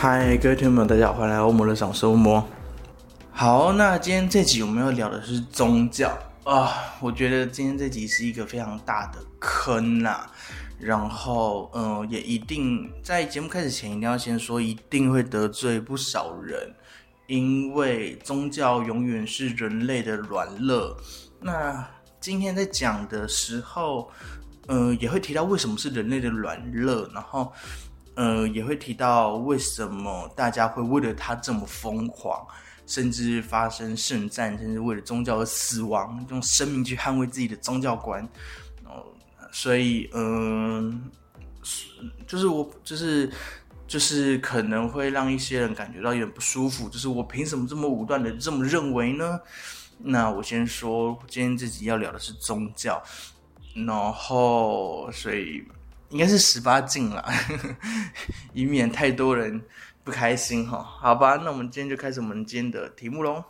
嗨，各位听众朋友，大家好，欢迎来到欧魔的赏收魔。好，那今天这集我们要聊的是宗教啊。我觉得今天这集是一个非常大的坑呐。然后，嗯，也一定在节目开始前一定要先说，一定会得罪不少人，因为宗教永远是人类的软肋。那今天在讲的时候，嗯，也会提到为什么是人类的软肋，然后。呃，也会提到为什么大家会为了他这么疯狂，甚至发生圣战，甚至为了宗教而死亡，用生命去捍卫自己的宗教观。哦，所以，嗯，就是我，就是就是可能会让一些人感觉到有点不舒服。就是我凭什么这么武断的这么认为呢？那我先说，今天这集要聊的是宗教，然后，所以。应该是十八禁了，以免太多人不开心哈。好吧，那我们今天就开始我们今天的题目喽。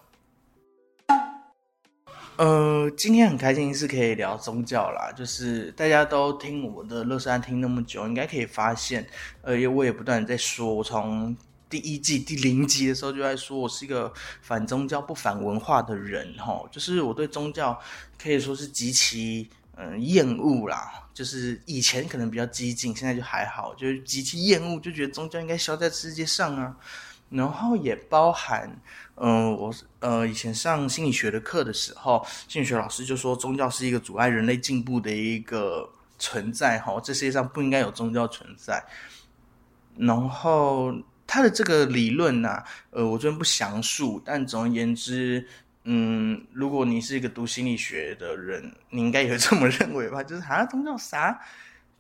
呃，今天很开心是可以聊宗教啦，就是大家都听我的乐山听那么久，应该可以发现，呃，我也不断在说，我从第一季第零集的时候就在说我是一个反宗教不反文化的人哈，就是我对宗教可以说是极其。嗯，厌恶啦，就是以前可能比较激进，现在就还好，就是极其厌恶，就觉得宗教应该消在世界上啊。然后也包含，嗯，我呃以前上心理学的课的时候，心理学老师就说宗教是一个阻碍人类进步的一个存在，哈，这世界上不应该有宗教存在。然后他的这个理论呢，呃，我这边不详述，但总而言之。嗯，如果你是一个读心理学的人，你应该也会这么认为吧？就是啊，宗教啥？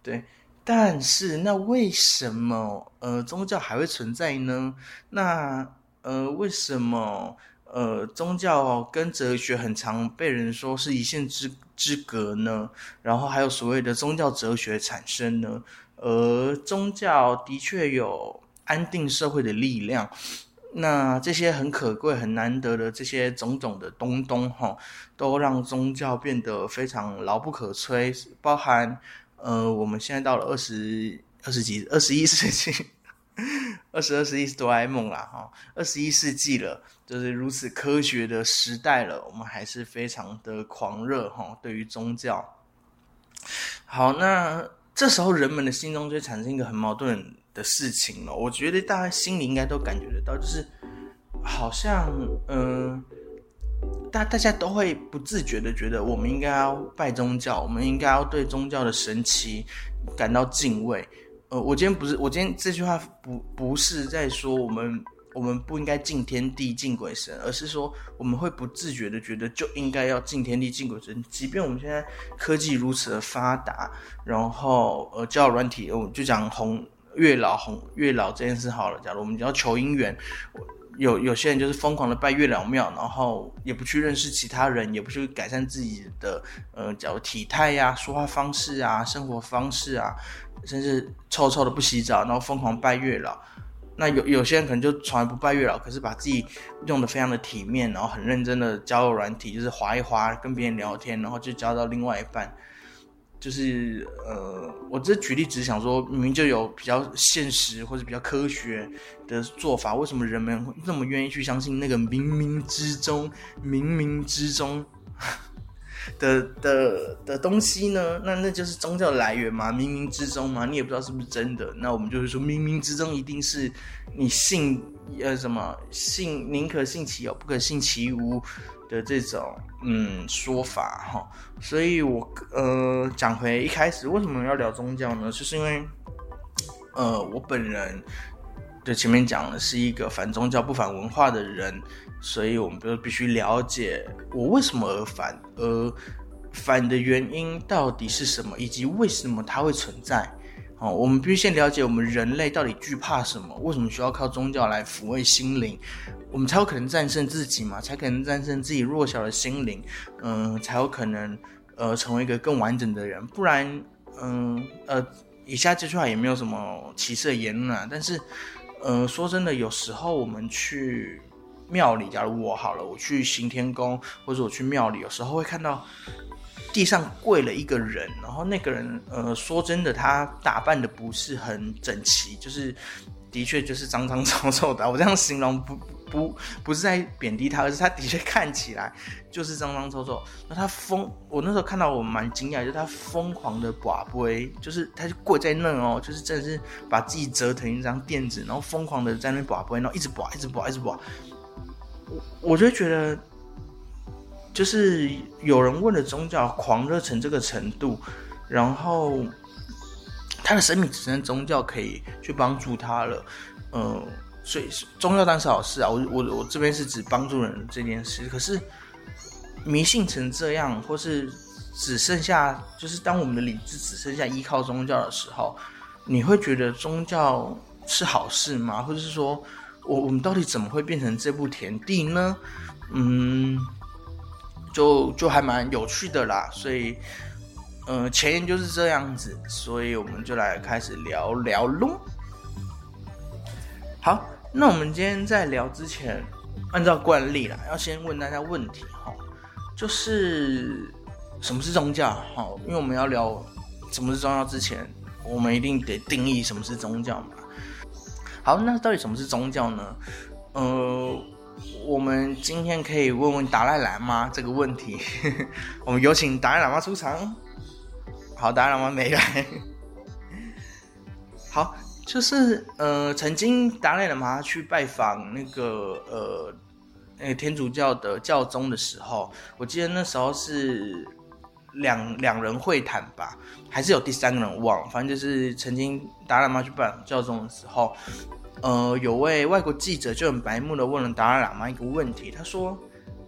对，但是那为什么呃宗教还会存在呢？那呃为什么呃宗教跟哲学很常被人说是一线之之隔呢？然后还有所谓的宗教哲学产生呢？而宗教的确有安定社会的力量。那这些很可贵、很难得的这些种种的东东，哈，都让宗教变得非常牢不可摧。包含，呃，我们现在到了二十二十几、二十一世纪，二十二世纪是哆啦 A 梦啦，哈，二十一世纪了，就是如此科学的时代了，我们还是非常的狂热，哈，对于宗教。好，那这时候人们的心中就产生一个很矛盾。的事情了，我觉得大家心里应该都感觉得到，就是好像，嗯，大大家都会不自觉的觉得，我们应该要拜宗教，我们应该要对宗教的神奇感到敬畏。呃，我今天不是，我今天这句话不不是在说我们我们不应该敬天地敬鬼神，而是说我们会不自觉的觉得就应该要敬天地敬鬼神，即便我们现在科技如此的发达，然后呃，教软体，我就讲红。月老红月老这件事好了，假如我们要求姻缘，有有些人就是疯狂的拜月老庙，然后也不去认识其他人，也不去改善自己的呃，假如体态呀、说话方式啊、生活方式啊，甚至臭臭的不洗澡，然后疯狂拜月老。那有有些人可能就从来不拜月老，可是把自己用的非常的体面，然后很认真的交友软体，就是滑一滑，跟别人聊天，然后就交到另外一半。就是呃，我这举例只是想说，明明就有比较现实或者比较科学的做法，为什么人们会那么愿意去相信那个冥冥之中、冥冥之中的的的东西呢？那那就是宗教来源嘛？冥冥之中嘛？你也不知道是不是真的。那我们就是说，冥冥之中一定是你信呃什么信，宁可信其有，不可信其无。的这种嗯说法哈，所以我呃讲回一开始为什么要聊宗教呢？就是因为呃我本人对前面讲的是一个反宗教不反文化的人，所以我们就必须了解我为什么而反，而反的原因到底是什么，以及为什么它会存在。哦，我们必须先了解我们人类到底惧怕什么，为什么需要靠宗教来抚慰心灵，我们才有可能战胜自己嘛，才可能战胜自己弱小的心灵，嗯，才有可能呃成为一个更完整的人。不然，嗯呃，以下这句话也没有什么歧视的言论啊，但是，呃，说真的，有时候我们去庙里，假如我好了，我去行天宫或者我去庙里，有时候会看到。地上跪了一个人，然后那个人，呃，说真的，他打扮的不是很整齐，就是的确就是脏脏臭臭的。我这样形容不不不是在贬低他，而是他的确看起来就是脏脏臭臭。那他疯，我那时候看到我蛮惊讶，就是他疯狂的寡杯，就是他就跪在那哦，就是真的是把自己折成一张垫子，然后疯狂的在那寡杯，然后一直寡，一直寡，一直寡。我我就觉得。就是有人问了宗教狂热成这个程度，然后他的生命只剩宗教可以去帮助他了，嗯，所以宗教当然是好事啊。我我我这边是指帮助人这件事，可是迷信成这样，或是只剩下就是当我们的理智只剩下依靠宗教的时候，你会觉得宗教是好事吗？或者是说我我们到底怎么会变成这步田地呢？嗯。就就还蛮有趣的啦，所以，呃，前言就是这样子，所以我们就来开始聊聊喽。好，那我们今天在聊之前，按照惯例啦，要先问大家问题哈，就是什么是宗教？哈，因为我们要聊什么是宗教之前，我们一定得定义什么是宗教嘛。好，那到底什么是宗教呢？呃。我们今天可以问问达赖喇嘛这个问题。我们有请达赖喇嘛出场。好，达赖喇嘛没来。好，就是呃，曾经达赖喇嘛去拜访那个呃那个天主教的教宗的时候，我记得那时候是两两人会谈吧，还是有第三个人忘，反正就是曾经达赖喇嘛去拜访教宗的时候。呃，有位外国记者就很白目的问了达赖喇嘛一个问题，他说：“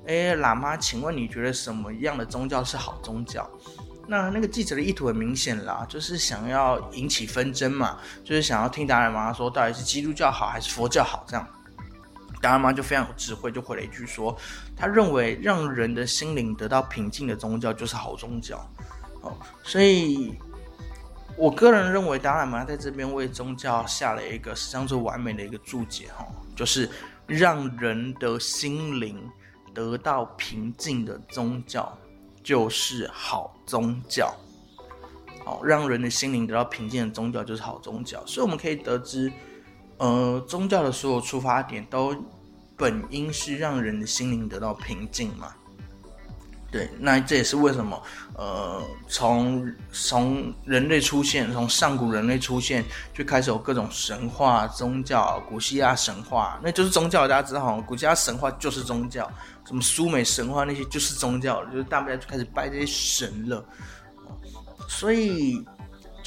哎，喇嘛，请问你觉得什么样的宗教是好宗教？”那那个记者的意图很明显啦，就是想要引起纷争嘛，就是想要听达赖喇嘛说到底是基督教好还是佛教好这样。达赖喇嘛就非常有智慧，就回了一句说：“他认为让人的心灵得到平静的宗教就是好宗教。”哦，所以。我个人认为，达赖喇嘛在这边为宗教下了一个史上最完美的一个注解，哈，就是让人的心灵得到平静的宗教就是好宗教。哦，让人的心灵得到平静的宗教就是好宗教。所以我们可以得知，呃，宗教的所有出发点都本应是让人的心灵得到平静嘛。对，那这也是为什么，呃，从从人类出现，从上古人类出现就开始有各种神话、宗教，古希腊神话，那就是宗教。大家知道，古希腊神话就是宗教，什么苏美神话那些就是宗教，就是大家就开始拜这些神了。所以。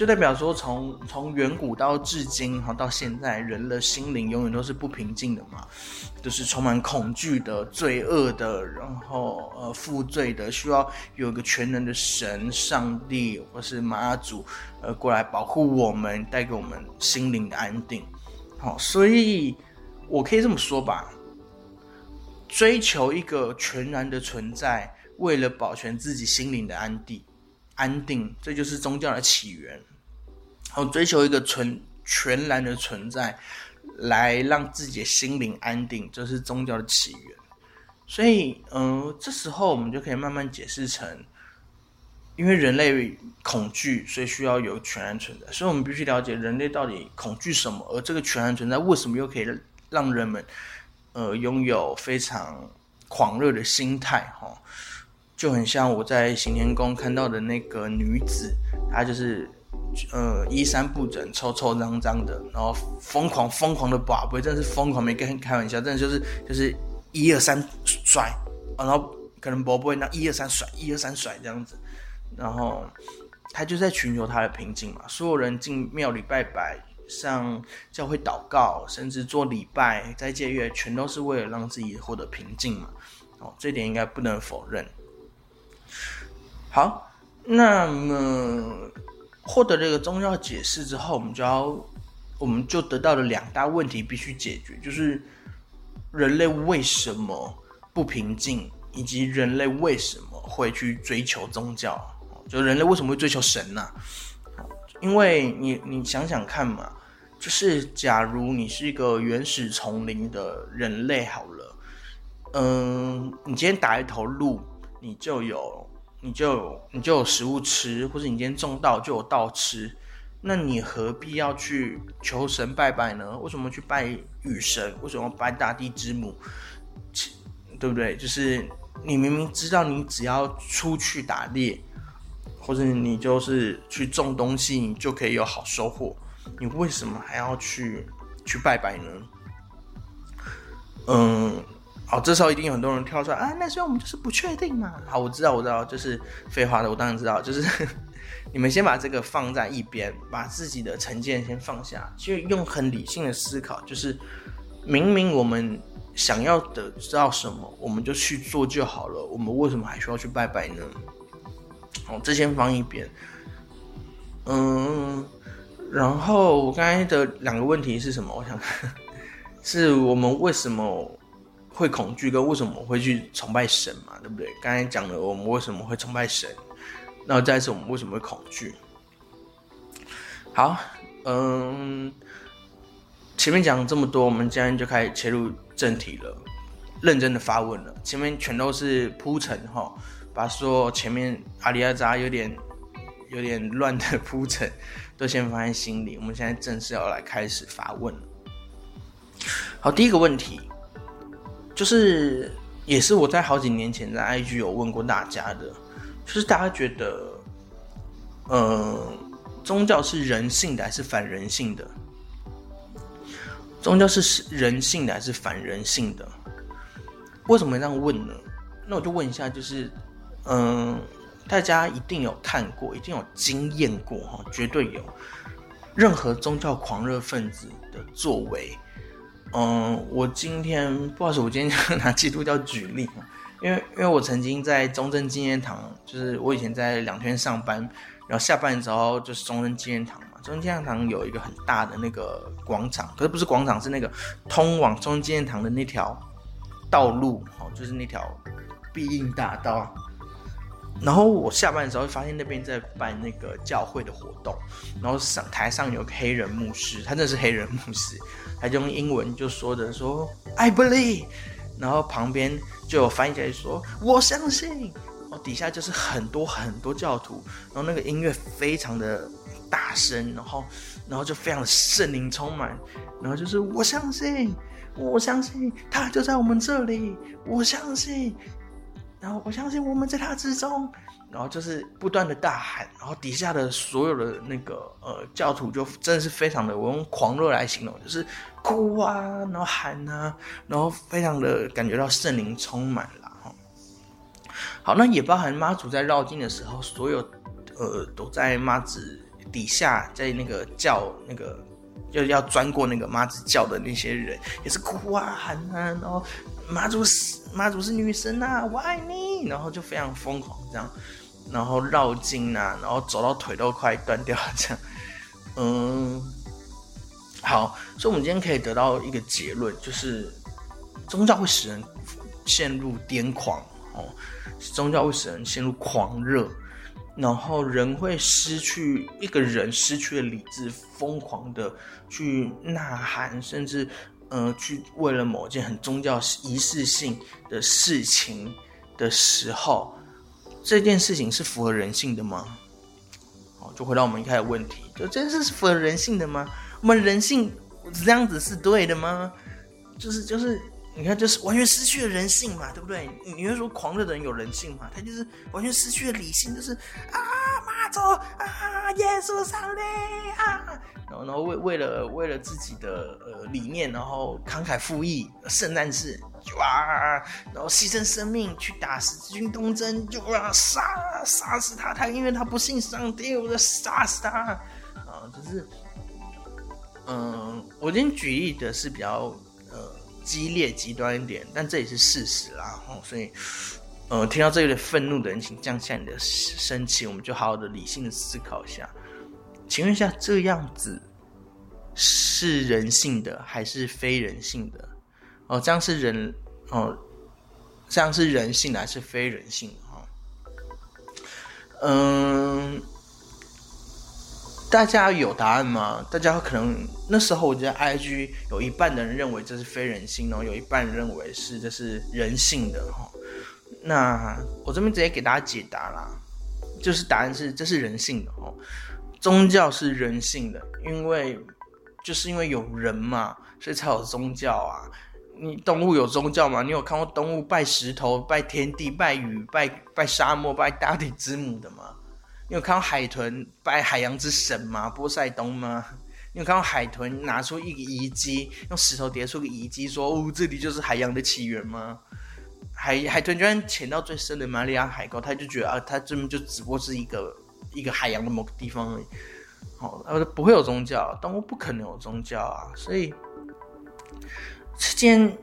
就代表说，从从远古到至今，哈，到现在，人的心灵永远都是不平静的嘛，就是充满恐惧的、罪恶的，然后呃负罪的，需要有一个全能的神、上帝或是妈祖，呃，过来保护我们，带给我们心灵的安定。好，所以我可以这么说吧，追求一个全然的存在，为了保全自己心灵的安定。安定，这就是宗教的起源。然后追求一个纯全然的存在，来让自己的心灵安定，这是宗教的起源。所以，嗯，这时候我们就可以慢慢解释成，因为人类恐惧，所以需要有全然存在。所以我们必须了解人类到底恐惧什么，而这个全然存在为什么又可以让人们，呃，拥有非常狂热的心态，哈。就很像我在行天宫看到的那个女子，她就是，呃，衣衫不整、臭臭脏脏的，然后疯狂疯狂的把杯，真的是疯狂，没跟开玩笑，真的就是就是一二三甩，然后可能不会那一二三甩，一二三甩这样子，然后他就在寻求他的平静嘛。所有人进庙里拜拜、上教会祷告，甚至做礼拜、在戒月，全都是为了让自己获得平静嘛。哦，这点应该不能否认。好，那么获得了一个宗教解释之后，我们就要，我们就得到了两大问题必须解决，就是人类为什么不平静，以及人类为什么会去追求宗教，就人类为什么会追求神呢？因为你你想想看嘛，就是假如你是一个原始丛林的人类好了，嗯，你今天打一头鹿，你就有。你就你就有食物吃，或者你今天种稻就有稻吃，那你何必要去求神拜拜呢？为什么去拜雨神？为什么拜大地之母？对不对？就是你明明知道你只要出去打猎，或者你就是去种东西，你就可以有好收获，你为什么还要去去拜拜呢？嗯。哦，这时候一定有很多人跳出来啊！那时候我们就是不确定嘛。好，我知道，我知道，就是废话的，我当然知道。就是 你们先把这个放在一边，把自己的成见先放下，就用很理性的思考。就是明明我们想要得到什么，我们就去做就好了。我们为什么还需要去拜拜呢？好，这先放一边。嗯，然后我刚才的两个问题是什么？我想 是我们为什么？会恐惧跟为什么会去崇拜神嘛，对不对？刚才讲了我们为什么会崇拜神，那再次我们为什么会恐惧？好，嗯，前面讲这么多，我们今天就开始切入正题了，认真的发问了。前面全都是铺陈哈，把说前面阿里阿扎有点有点乱的铺陈都先放在心里。我们现在正式要来开始发问了。好，第一个问题。就是，也是我在好几年前在 IG 有问过大家的，就是大家觉得，呃，宗教是人性的还是反人性的？宗教是人性的还是反人性的？为什么这样问呢？那我就问一下，就是，嗯，大家一定有看过，一定有经验过哈，绝对有，任何宗教狂热分子的作为。嗯，我今天不好意思，我今天拿基督教举例嘛，因为因为我曾经在中正纪念堂，就是我以前在两天上班，然后下班之后就是中正纪念堂嘛，中正纪念堂有一个很大的那个广场，可是不是广场，是那个通往中正纪念堂的那条道路，哦，就是那条必应大道。然后我下班的时候发现那边在办那个教会的活动，然后上台上有个黑人牧师，他真的是黑人牧师。他就用英文就说的说 I believe，然后旁边就有翻译起来说我相信，然后底下就是很多很多教徒，然后那个音乐非常的大声，然后然后就非常的圣灵充满，然后就是我相信，我相信他就在我们这里，我相信，然后我相信我们在他之中。然后就是不断的大喊，然后底下的所有的那个呃教徒就真的是非常的，我用狂热来形容，就是哭啊，然后喊啊，然后非常的感觉到圣灵充满了哈。好，那也包含妈祖在绕境的时候，所有呃都在妈子底下，在那个叫那个就要钻过那个妈子叫的那些人，也是哭啊喊啊，然后妈祖是妈祖是女神呐，我爱你，然后就非常疯狂这样。然后绕筋啊，然后走到腿都快断掉这样，嗯，好，所以我们今天可以得到一个结论，就是宗教会使人陷入癫狂哦，宗教会使人陷入狂热，然后人会失去一个人失去了理智，疯狂的去呐喊，甚至呃去为了某件很宗教仪式性的事情的时候。这件事情是符合人性的吗？好，就回到我们一开始问题，就这件事是符合人性的吗？我们人性这样子是对的吗？就是就是，你看，就是完全失去了人性嘛，对不对？你会说狂热的人有人性吗？他就是完全失去了理性，就是啊，妈祖啊，耶稣上帝啊，然后然后为为了为了自己的呃理念，然后慷慨赴义，圣诞节。哇！然后牺牲生命去打十字军东征，就哇杀杀死他，他因为他不信上帝，我就杀死他啊！就是，嗯，我今天举例的是比较呃激烈极端一点，但这也是事实啦。哦，所以，呃，听到这有点愤怒的人，请降下你的生气，我们就好好的理性的思考一下。请问一下，这样子是人性的还是非人性的？哦，这样是人哦，这样是人性的还是非人性的？哈，嗯。大家有答案吗？大家可能那时候我觉得 I G 有一半的人认为这是非人性哦，有一半认为是这是人性的哈。那我这边直接给大家解答啦，就是答案是这是人性的哦。宗教是人性的，因为就是因为有人嘛，所以才有宗教啊。你动物有宗教吗？你有看过动物拜石头、拜天地、拜雨、拜拜沙漠、拜大地之母的吗？你有看到海豚拜海洋之神吗？波塞冬吗？你有看到海豚拿出一个遗迹，用石头叠出个遗迹，说哦，这里就是海洋的起源吗？海海豚居然潜到最深的马里亚海沟，他就觉得啊，他这边就只不过是一个一个海洋的某个地方而已。好，呃，不会有宗教，动物不可能有宗教啊。所以，今天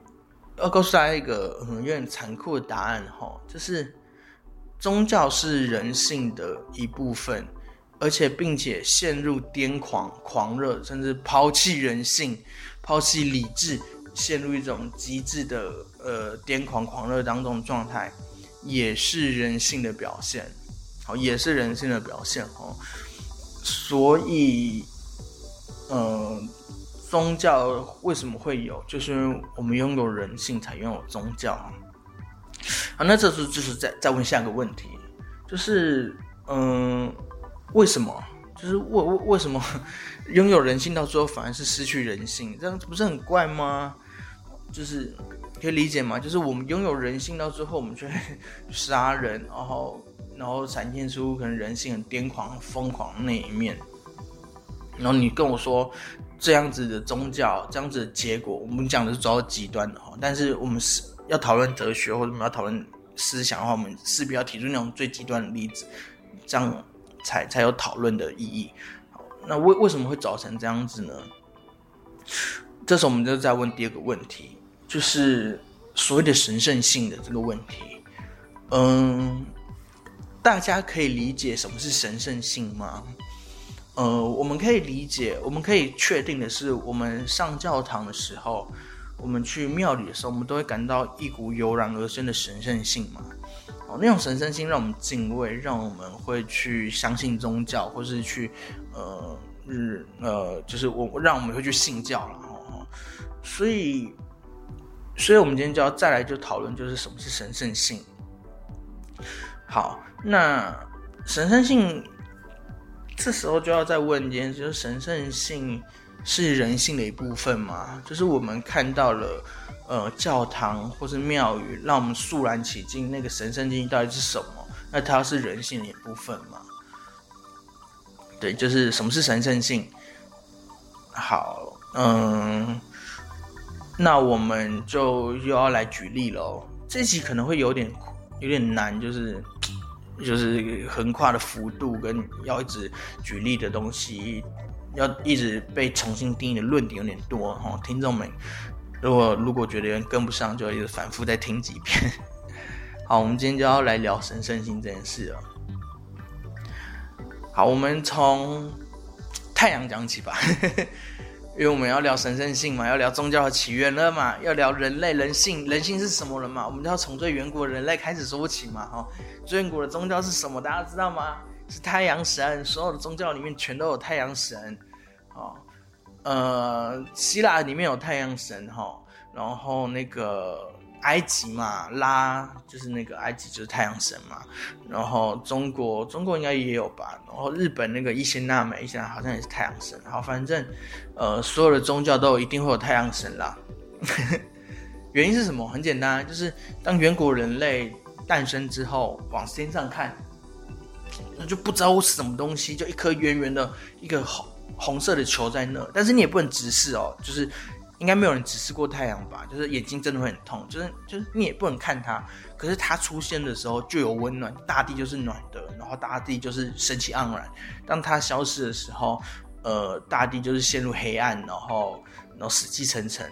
要告诉大家一个嗯有点残酷的答案哈，就是。宗教是人性的一部分，而且并且陷入癫狂、狂热，甚至抛弃人性、抛弃理智，陷入一种极致的呃癫狂、狂热当中的状态，也是人性的表现。好，也是人性的表现哦。所以，呃，宗教为什么会有？就是我们拥有人性，才拥有宗教。好，那这时候就是再再问下一个问题，就是嗯，为什么？就是为为为什么 拥有人性到最后反而是失去人性？这样不是很怪吗？就是可以理解吗？就是我们拥有人性到最后，我们却杀人，然后然后展现出可能人性很癫狂、疯狂那一面。然后你跟我说这样子的宗教，这样子的结果，我们讲的是主要极端的哈，但是我们是。要讨论哲学或者我们要讨论思想的话，我们势必要提出那种最极端的例子，这样才才有讨论的意义。那为为什么会造成这样子呢？这时候我们就再问第二个问题，就是所谓的神圣性的这个问题。嗯，大家可以理解什么是神圣性吗？呃，我们可以理解，我们可以确定的是，我们上教堂的时候。我们去庙里的时候，我们都会感到一股油然而生的神圣性嘛？哦，那种神圣性让我们敬畏，让我们会去相信宗教，或是去呃日呃，就是我让我们会去信教了哦。所以，所以我们今天就要再来就讨论，就是什么是神圣性。好，那神圣性这时候就要再问一件事，就是神圣性。是人性的一部分吗？就是我们看到了，呃，教堂或是庙宇，让我们肃然起敬，那个神圣性到底是什么？那它是人性的一部分吗？对，就是什么是神圣性？好，嗯，那我们就又要来举例喽。这期可能会有点有点难，就是就是横跨的幅度跟要一直举例的东西。要一直被重新定义的论点有点多哈，听众们，如果如果觉得跟不上，就一直反复再听几遍。好，我们今天就要来聊神圣性这件事了。好，我们从太阳讲起吧，因为我们要聊神圣性嘛，要聊宗教和祈愿了嘛，要聊人类人性，人性是什么人嘛？我们就要从最远古的人类开始说起嘛，哈，最远古的宗教是什么？大家知道吗？是太阳神，所有的宗教里面全都有太阳神，哦，呃，希腊里面有太阳神哈，然后那个埃及嘛，拉就是那个埃及就是太阳神嘛，然后中国中国应该也有吧，然后日本那个伊邪那美，伊邪那好像也是太阳神，好，反正呃，所有的宗教都一定会有太阳神啦。原因是什么？很简单，就是当远古人类诞生之后，往天上看。那就不知道是什么东西，就一颗圆圆的一个红红色的球在那，但是你也不能直视哦，就是应该没有人直视过太阳吧，就是眼睛真的会很痛，就是就是你也不能看它，可是它出现的时候就有温暖，大地就是暖的，然后大地就是生气盎然，当它消失的时候，呃，大地就是陷入黑暗，然后然后死气沉沉。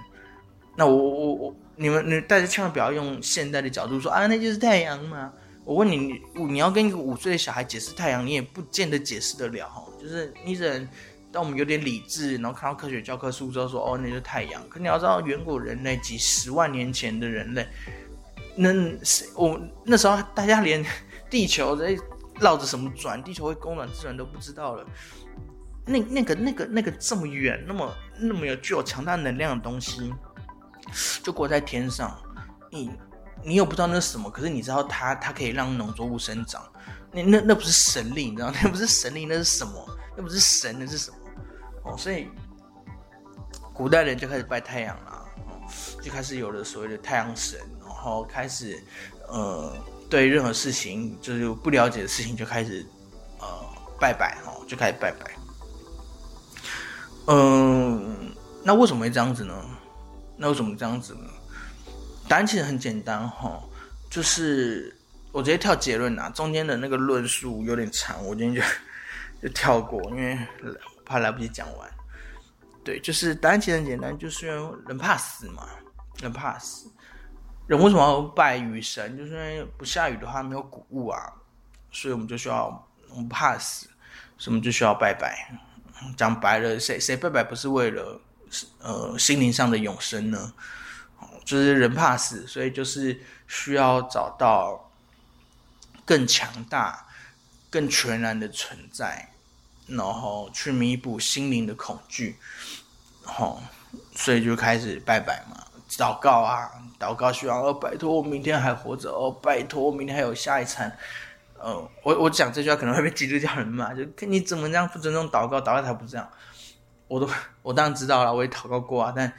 那我我我你们你大家千万不要用现代的角度说啊，那就是太阳嘛。我问你，你你要跟一个五岁的小孩解释太阳，你也不见得解释得了哈。就是你人，当我们有点理智，然后看到科学教科书之后说，哦，那是太阳。可你要知道，远古人类几十万年前的人类，那是我那时候大家连地球在绕着什么转，地球会公转自转都不知道了。那那个那个那个这么远，那么那么有具有强大能量的东西，就挂在天上，你。你又不知道那是什么，可是你知道它，它可以让农作物生长。那那那不是神力，你知道那不是神力，那是什么？那不是神，那是什么？哦，所以古代人就开始拜太阳啦，就开始有了所谓的太阳神，然后开始呃，对任何事情就是不了解的事情就开始呃拜拜哦，就开始拜拜。嗯，那为什么会这样子呢？那为什么这样子呢？答案其实很简单哈，就是我直接跳结论啊，中间的那个论述有点长，我今天就就跳过，因为怕来不及讲完。对，就是答案其实很简单，就是因为人怕死嘛，人怕死。人为什么要拜雨神？就是因为不下雨的话没有谷物啊，所以我们就需要我们怕死，所以我们就需要拜拜。讲白了，谁谁拜拜不是为了呃心灵上的永生呢？就是人怕死，所以就是需要找到更强大、更全然的存在，然后去弥补心灵的恐惧，后所以就开始拜拜嘛，祷告啊，祷告，希望哦，拜托我明天还活着哦，拜托我明天还有下一餐。呃，我我讲这句话可能会被基督教人骂，就你怎么这样不尊重祷告？祷告才不这样。我都我当然知道了，我也祷告过啊，但。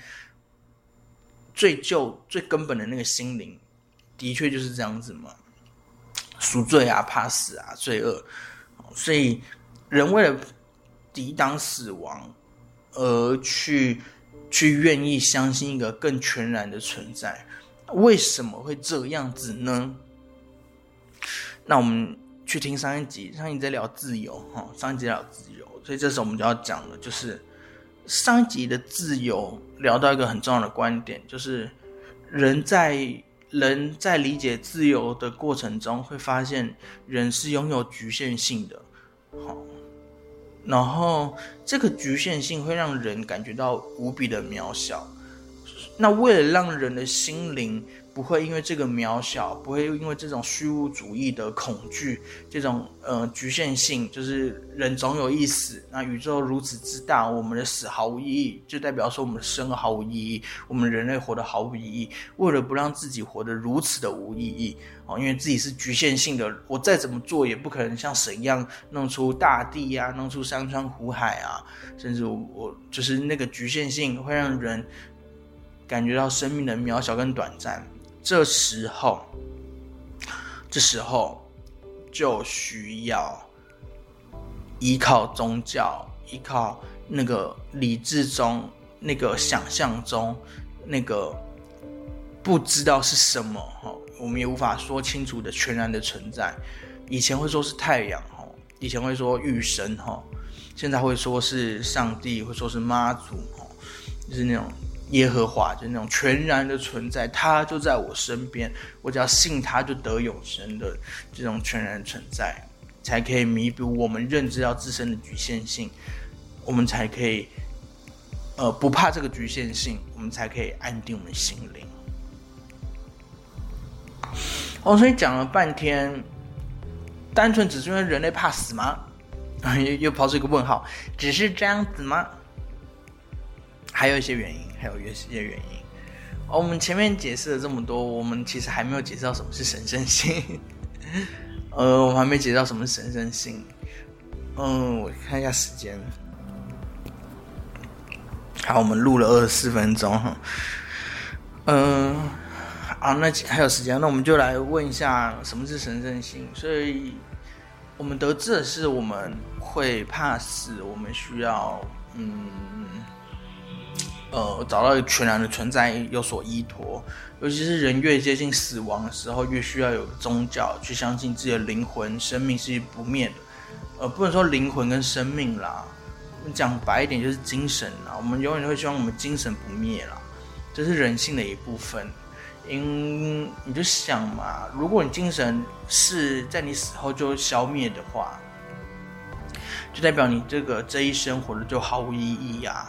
最旧、最根本的那个心灵，的确就是这样子嘛，赎罪啊，怕死啊，罪恶，所以人为了抵挡死亡，而去去愿意相信一个更全然的存在，为什么会这样子呢？那我们去听上一集，上一集在聊自由，哈，上一集聊自由，所以这时候我们就要讲的，就是。上一集的自由聊到一个很重要的观点，就是人在人在理解自由的过程中，会发现人是拥有局限性的。好，然后这个局限性会让人感觉到无比的渺小。那为了让人的心灵，不会因为这个渺小，不会因为这种虚无主义的恐惧，这种呃局限性，就是人总有一死。那宇宙如此之大，我们的死毫无意义，就代表说我们的生毫无意义，我们人类活得毫无意义。为了不让自己活得如此的无意义哦，因为自己是局限性的，我再怎么做也不可能像神一样弄出大地呀，弄出山川湖海啊，甚至我就是那个局限性会让人感觉到生命的渺小跟短暂。这时候，这时候就需要依靠宗教，依靠那个理智中、那个想象中、那个不知道是什么哈，我们也无法说清楚的全然的存在。以前会说是太阳哈，以前会说玉神哈，现在会说是上帝，会说是妈祖哈，就是那种。耶和华就那种全然的存在，他就在我身边，我只要信他就得永生的这种全然存在，才可以弥补我们认知到自身的局限性，我们才可以，呃，不怕这个局限性，我们才可以安定我们心灵。哦，所以讲了半天，单纯只是因为人类怕死吗？又又抛出一个问号，只是这样子吗？还有一些原因。还有一些原因，哦，我们前面解释了这么多，我们其实还没有解释到什么是神圣性。呃，我还没解释到什么是神圣性。嗯，我看一下时间。好，我们录了二十四分钟。嗯，啊，那还有时间，那我们就来问一下什么是神圣性。所以，我们得知的是，我们会怕死，我们需要嗯。呃，找到全然的存在有所依托，尤其是人越接近死亡的时候，越需要有宗教去相信自己的灵魂、生命是不灭的。呃，不能说灵魂跟生命啦，我们讲白一点就是精神啦。我们永远都会希望我们精神不灭啦，这是人性的一部分。因你就想嘛，如果你精神是在你死后就消灭的话，就代表你这个这一生活的就毫无意义呀。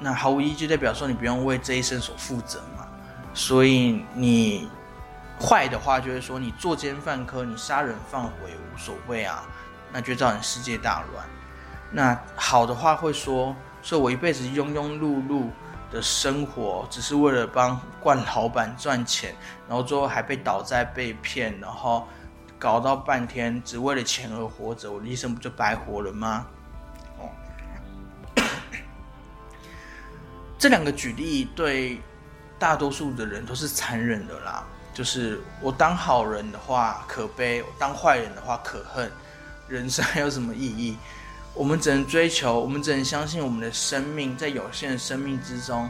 那毫无依据代表说你不用为这一生所负责嘛。所以你坏的话，就是说你作奸犯科，你杀人放火也无所谓啊，那就造成世界大乱。那好的话会说，说我一辈子庸庸碌碌。的生活只是为了帮惯老板赚钱，然后最后还被倒债被骗，然后搞到半天只为了钱而活着，我的一生不就白活了吗？这两个举例对大多数的人都是残忍的啦。就是我当好人的话可悲，我当坏人的话可恨，人生还有什么意义？我们只能追求，我们只能相信，我们的生命在有限的生命之中，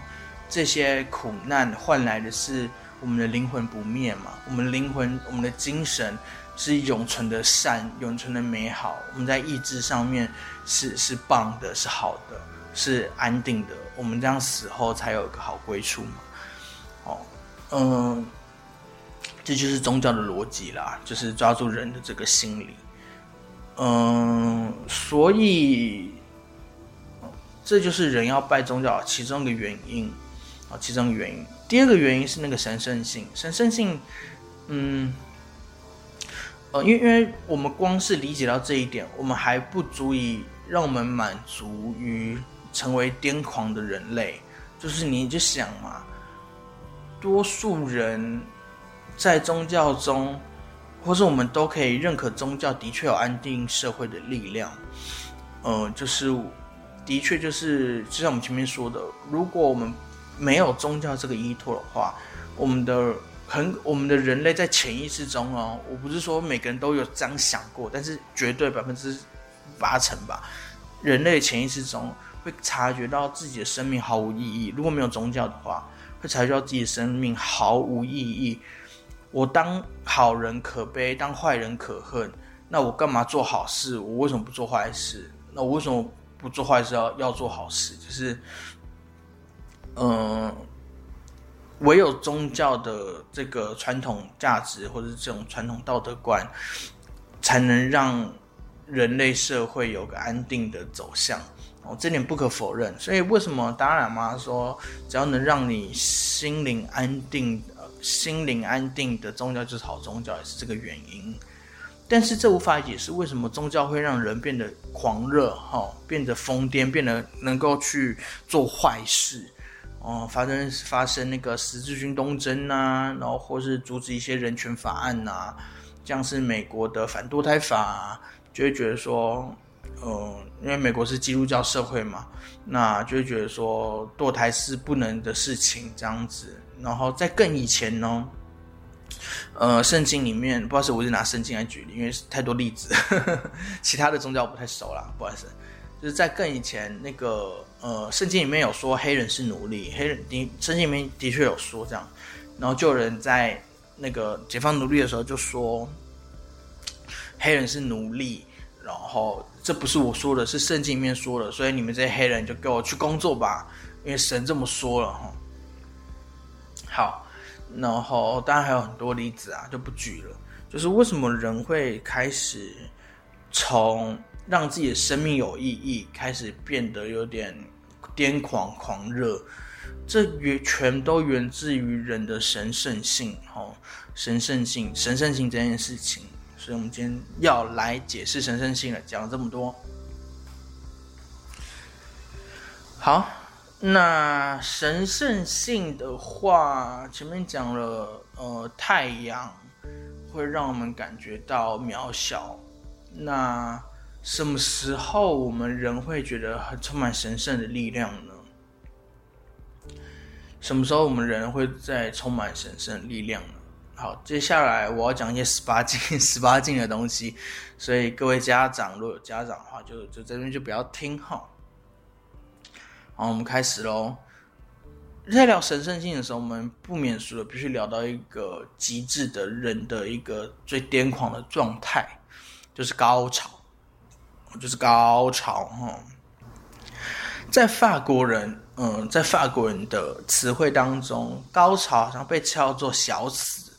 这些苦难换来的是我们的灵魂不灭嘛？我们灵魂，我们的精神是永存的善，永存的美好。我们在意志上面是是棒的，是好的，是安定的。我们这样死后才有一个好归处嘛？哦，嗯，这就是宗教的逻辑啦，就是抓住人的这个心理。嗯，所以这就是人要拜宗教其中一个原因啊，其中一个原因。第二个原因是那个神圣性，神圣性，嗯，呃，因为因为我们光是理解到这一点，我们还不足以让我们满足于成为癫狂的人类。就是你就想嘛，多数人在宗教中。或是我们都可以认可宗教的确有安定社会的力量，呃，就是的确就是就像我们前面说的，如果我们没有宗教这个依托的话，我们的很我们的人类在潜意识中哦，我不是说每个人都有这样想过，但是绝对百分之八成吧，人类潜意识中会察觉到自己的生命毫无意义。如果没有宗教的话，会察觉到自己的生命毫无意义。我当好人可悲，当坏人可恨。那我干嘛做好事？我为什么不做坏事？那我为什么不做坏事要要做好事？就是，嗯，唯有宗教的这个传统价值或者是这种传统道德观，才能让人类社会有个安定的走向。哦，这点不可否认。所以为什么达赖喇嘛说，只要能让你心灵安定？心灵安定的宗教就是好宗教，也是这个原因。但是这无法解释为什么宗教会让人变得狂热，哈，变得疯癫，变得能够去做坏事，哦，发生发生那个十字军东征呐，然后或是阻止一些人权法案呐，像是美国的反堕胎法，就会觉得说，嗯，因为美国是基督教社会嘛，那就会觉得说堕胎是不能的事情，这样子。然后在更以前呢，呃，圣经里面，不知道是，我就拿圣经来举例，因为太多例子，其他的宗教我不太熟啦，不好意思。就是在更以前，那个呃，圣经里面有说黑人是奴隶，黑人的圣经里面的确有说这样，然后就有人在那个解放奴隶的时候就说黑人是奴隶，然后这不是我说的，是圣经里面说的，所以你们这些黑人就给我去工作吧，因为神这么说了哈。好，然后当然还有很多例子啊，就不举了。就是为什么人会开始从让自己的生命有意义，开始变得有点癫狂狂热？这源全都源自于人的神圣性，哦，神圣性，神圣性这件事情。所以我们今天要来解释神圣性了，讲了这么多。好。那神圣性的话，前面讲了，呃，太阳会让我们感觉到渺小。那什么时候我们人会觉得很充满神圣的力量呢？什么时候我们人会在充满神圣力量呢？好，接下来我要讲一些十八禁、十八禁的东西，所以各位家长如果有家长的话，就就这边就不要听哈。好，我们开始喽。在聊神圣性的时候，我们不免俗的必须聊到一个极致的人的一个最癫狂的状态，就是高潮，就是高潮哈。在法国人，嗯，在法国人的词汇当中，高潮好像被叫做小死，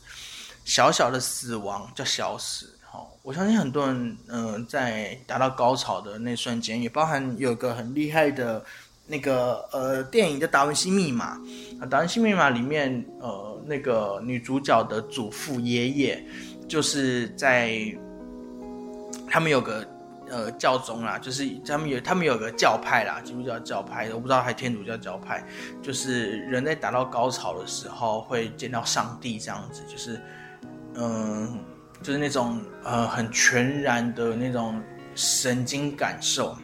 小小的死亡叫小死。好，我相信很多人，嗯，在达到高潮的那瞬间，也包含有个很厉害的那个呃电影叫《达文西密码》啊，《达文西密码》里面，呃，那个女主角的祖父爷爷，就是在他们有个。呃，教宗啦，就是他们有他们有个教派啦，基督教教派，我不知道还天主教教派，就是人在达到高潮的时候会见到上帝这样子，就是嗯，就是那种呃很全然的那种神经感受，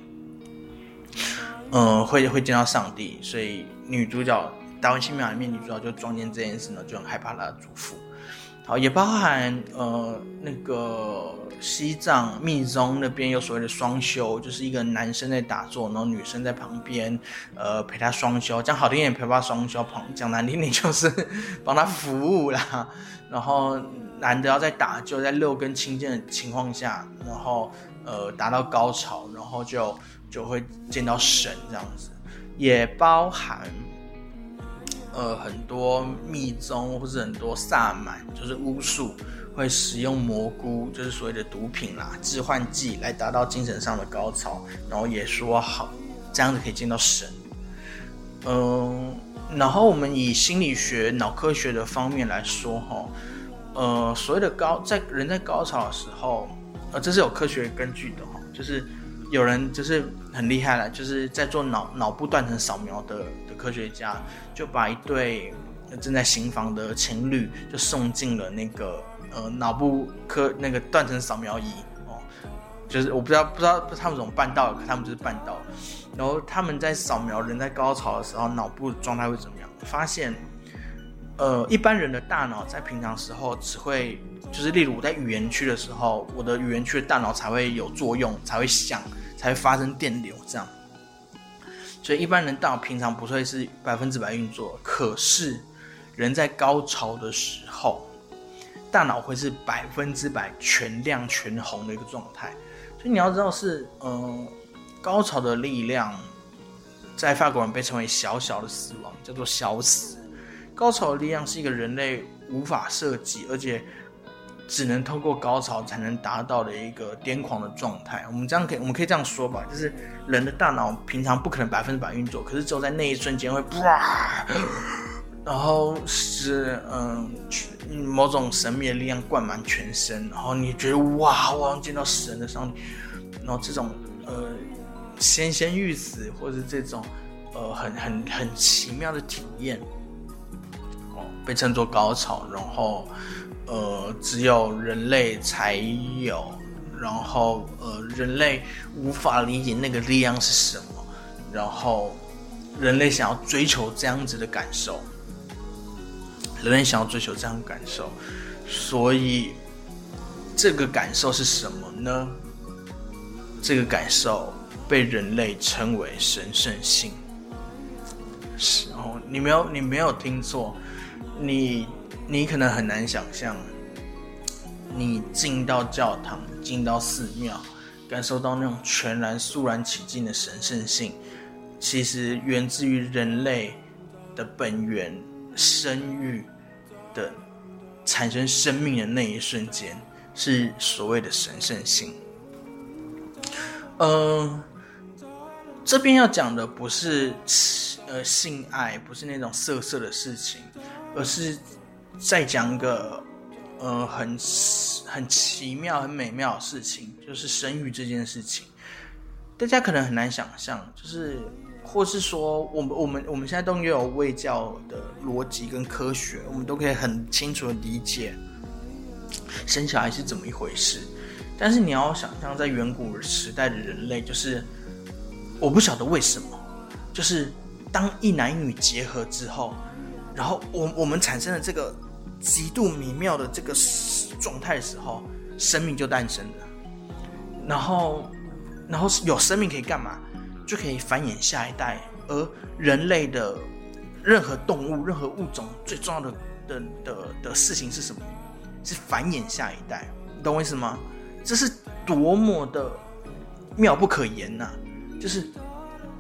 嗯，会会见到上帝，所以女主角达文西密码里面女主角就撞见这件事呢，就很害怕她的祖父。好，也包含呃那个西藏密宗那边有所谓的双修，就是一个男生在打坐，然后女生在旁边，呃陪他双修，讲好听点陪他双修，旁讲难听点就是 帮他服务啦。然后男的要在打就在六根清净的情况下，然后呃达到高潮，然后就就会见到神这样子，也包含。呃，很多密宗或是很多萨满，就是巫术，会使用蘑菇，就是所谓的毒品啦、致幻剂，来达到精神上的高潮。然后也说好，这样子可以见到神。嗯，然后我们以心理学、脑科学的方面来说，哈，呃，所谓的高，在人在高潮的时候，呃，这是有科学根据的哈，就是有人就是很厉害了，就是在做脑脑部断层扫描的的。科学家就把一对正在行房的情侣就送进了那个呃脑部科那个断层扫描仪哦，就是我不知道不知道他们怎么办到，可他们就是办到。然后他们在扫描人在高潮的时候脑部状态会怎么样？发现呃一般人的大脑在平常时候只会就是例如我在语言区的时候，我的语言区的大脑才会有作用，才会响，才会发生电流这样。所以一般人大脑平常不会是百分之百运作，可是人在高潮的时候，大脑会是百分之百全亮全红的一个状态。所以你要知道是，嗯，高潮的力量，在法国人被称为小小的死亡，叫做小死。高潮的力量是一个人类无法设计，而且。只能通过高潮才能达到的一个癫狂的状态。我们这样可以，我们可以这样说吧，就是人的大脑平常不可能百分之百运作，可是只有在那一瞬间会哇，然后是嗯某种神秘的力量灌满全身，然后你觉得哇，我要见到神的上帝，然后这种呃纤纤欲死，或者这种呃很很很奇妙的体验，哦，被称作高潮，然后。呃，只有人类才有，然后呃，人类无法理解那个力量是什么，然后人类想要追求这样子的感受，人类想要追求这样的感受，所以这个感受是什么呢？这个感受被人类称为神圣性。是哦，你没有，你没有听错，你。你可能很难想象，你进到教堂、进到寺庙，感受到那种全然肃然起敬的神圣性，其实源自于人类的本源生育的产生生命的那一瞬间，是所谓的神圣性。嗯，这边要讲的不是呃性爱，不是那种色色的事情，而是。再讲个，呃，很很奇妙、很美妙的事情，就是生育这件事情。大家可能很难想象，就是，或是说，我们我们我们现在都拥有卫教的逻辑跟科学，我们都可以很清楚的理解生小孩是怎么一回事。但是你要想象，在远古时代的人类，就是我不晓得为什么，就是当一男一女结合之后，然后我我们产生了这个。极度美妙的这个状态的时候，生命就诞生了。然后，然后有生命可以干嘛？就可以繁衍下一代。而人类的任何动物、任何物种最重要的的的的事情是什么？是繁衍下一代。你懂我意思吗？这是多么的妙不可言呐！就是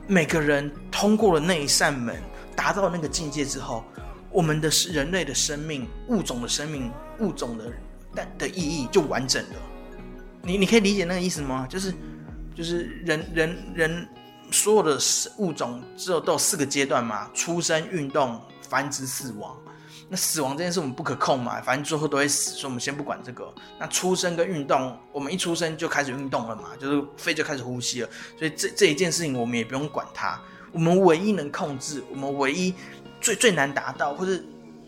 每个人通过了那一扇门，达到那个境界之后，我们的人类的生命、物种的生命、物种的但的意义就完整了。你你可以理解那个意思吗？就是就是人人人所有的物种只有都四个阶段嘛：出生、运动、繁殖、死亡。那死亡这件事我们不可控嘛，反正最后都会死，所以我们先不管这个。那出生跟运动，我们一出生就开始运动了嘛，就是肺就开始呼吸了，所以这这一件事情我们也不用管它。我们唯一能控制，我们唯一最最难达到，或者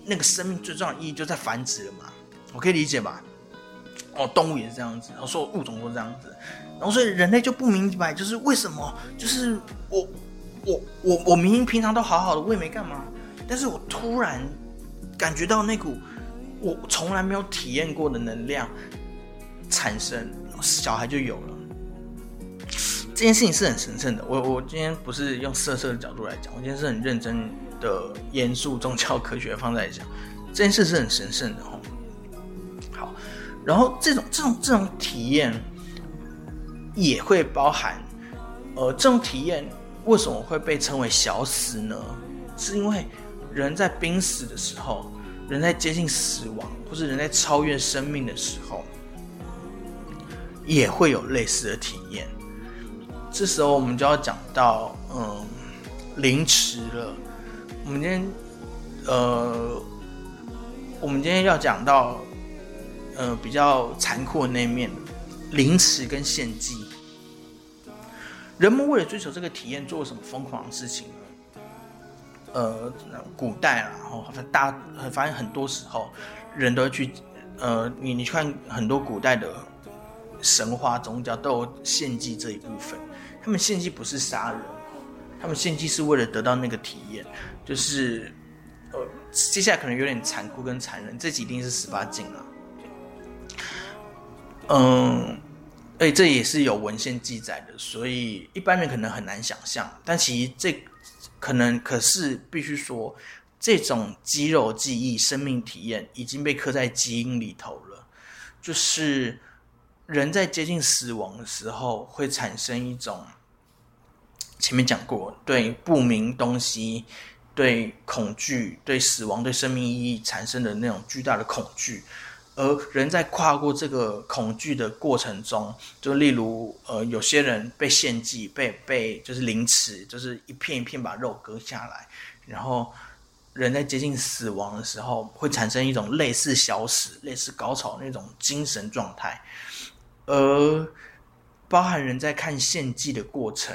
那个生命最重要的意义就在繁殖了嘛。我可以理解吧？哦，动物也是这样子，然后所有物种都是这样子，然后所以人类就不明白，就是为什么，就是我我我我明明平常都好好的，我也没干嘛，但是我突然。感觉到那股我从来没有体验过的能量产生，小孩就有了。这件事情是很神圣的。我我今天不是用色色的角度来讲，我今天是很认真的、严肃宗教科学方在讲，这件事是很神圣的哦。好，然后这种这种这种体验也会包含，呃，这种体验为什么会被称为小死呢？是因为。人在濒死的时候，人在接近死亡，或是人在超越生命的时候，也会有类似的体验。这时候我们就要讲到，嗯，凌迟了。我们今天，呃，我们今天要讲到，呃，比较残酷的那一面，凌迟跟献祭。人们为了追求这个体验，做了什么疯狂的事情？呃，古代啊，然后大发现很多时候人都去，呃，你你去看很多古代的神话宗教都有献祭这一部分。他们献祭不是杀人，他们献祭是为了得到那个体验，就是呃，接下来可能有点残酷跟残忍，这几定是十八禁啊。嗯，哎，这也是有文献记载的，所以一般人可能很难想象，但其实这。可能，可是必须说，这种肌肉记忆、生命体验已经被刻在基因里头了。就是人在接近死亡的时候，会产生一种前面讲过，对不明东西、对恐惧、对死亡、对生命意义产生的那种巨大的恐惧。而人在跨过这个恐惧的过程中，就例如，呃，有些人被献祭，被被就是凌迟，就是一片一片把肉割下来，然后人在接近死亡的时候，会产生一种类似小死、类似高潮那种精神状态，而包含人在看献祭的过程，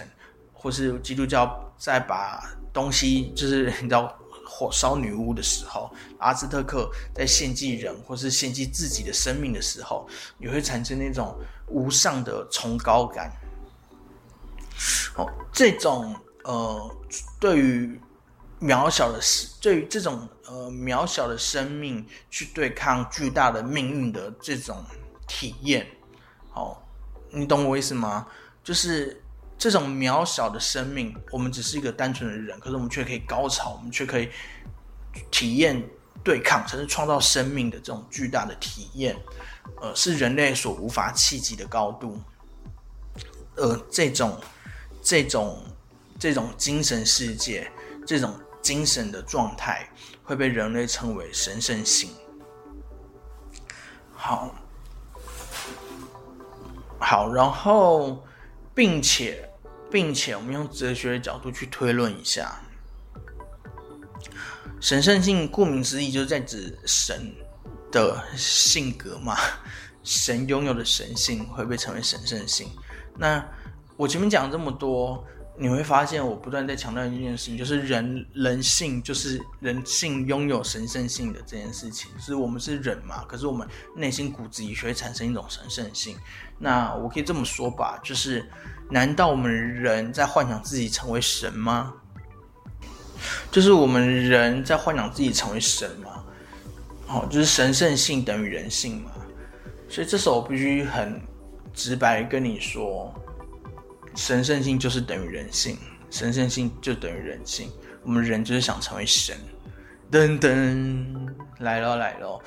或是基督教在把东西，就是你知道。火烧女巫的时候，阿兹特克在献祭人或是献祭自己的生命的时候，也会产生那种无上的崇高感。哦，这种呃，对于渺小的，对于这种呃渺小的生命去对抗巨大的命运的这种体验，哦，你懂我意思吗？就是。这种渺小的生命，我们只是一个单纯的人，可是我们却可以高潮，我们却可以体验对抗，甚至创造生命的这种巨大的体验，呃，是人类所无法企及的高度。呃，这种、这种、这种精神世界，这种精神的状态，会被人类称为神圣性。好，好，然后。并且，并且，我们用哲学的角度去推论一下，神圣性，顾名思义，就是在指神的性格嘛。神拥有的神性会被称为神圣性。那我前面讲这么多。你会发现，我不断在强调一件事情，就是人人性，就是人性拥有神圣性的这件事情。是我们是人嘛？可是我们内心骨子里却会产生一种神圣性。那我可以这么说吧，就是难道我们人在幻想自己成为神吗？就是我们人在幻想自己成为神吗？好，就是神圣性等于人性嘛。所以这时候我必须很直白跟你说。神圣性就是等于人性，神圣性就等于人性。我们人就是想成为神，噔噔来了来了。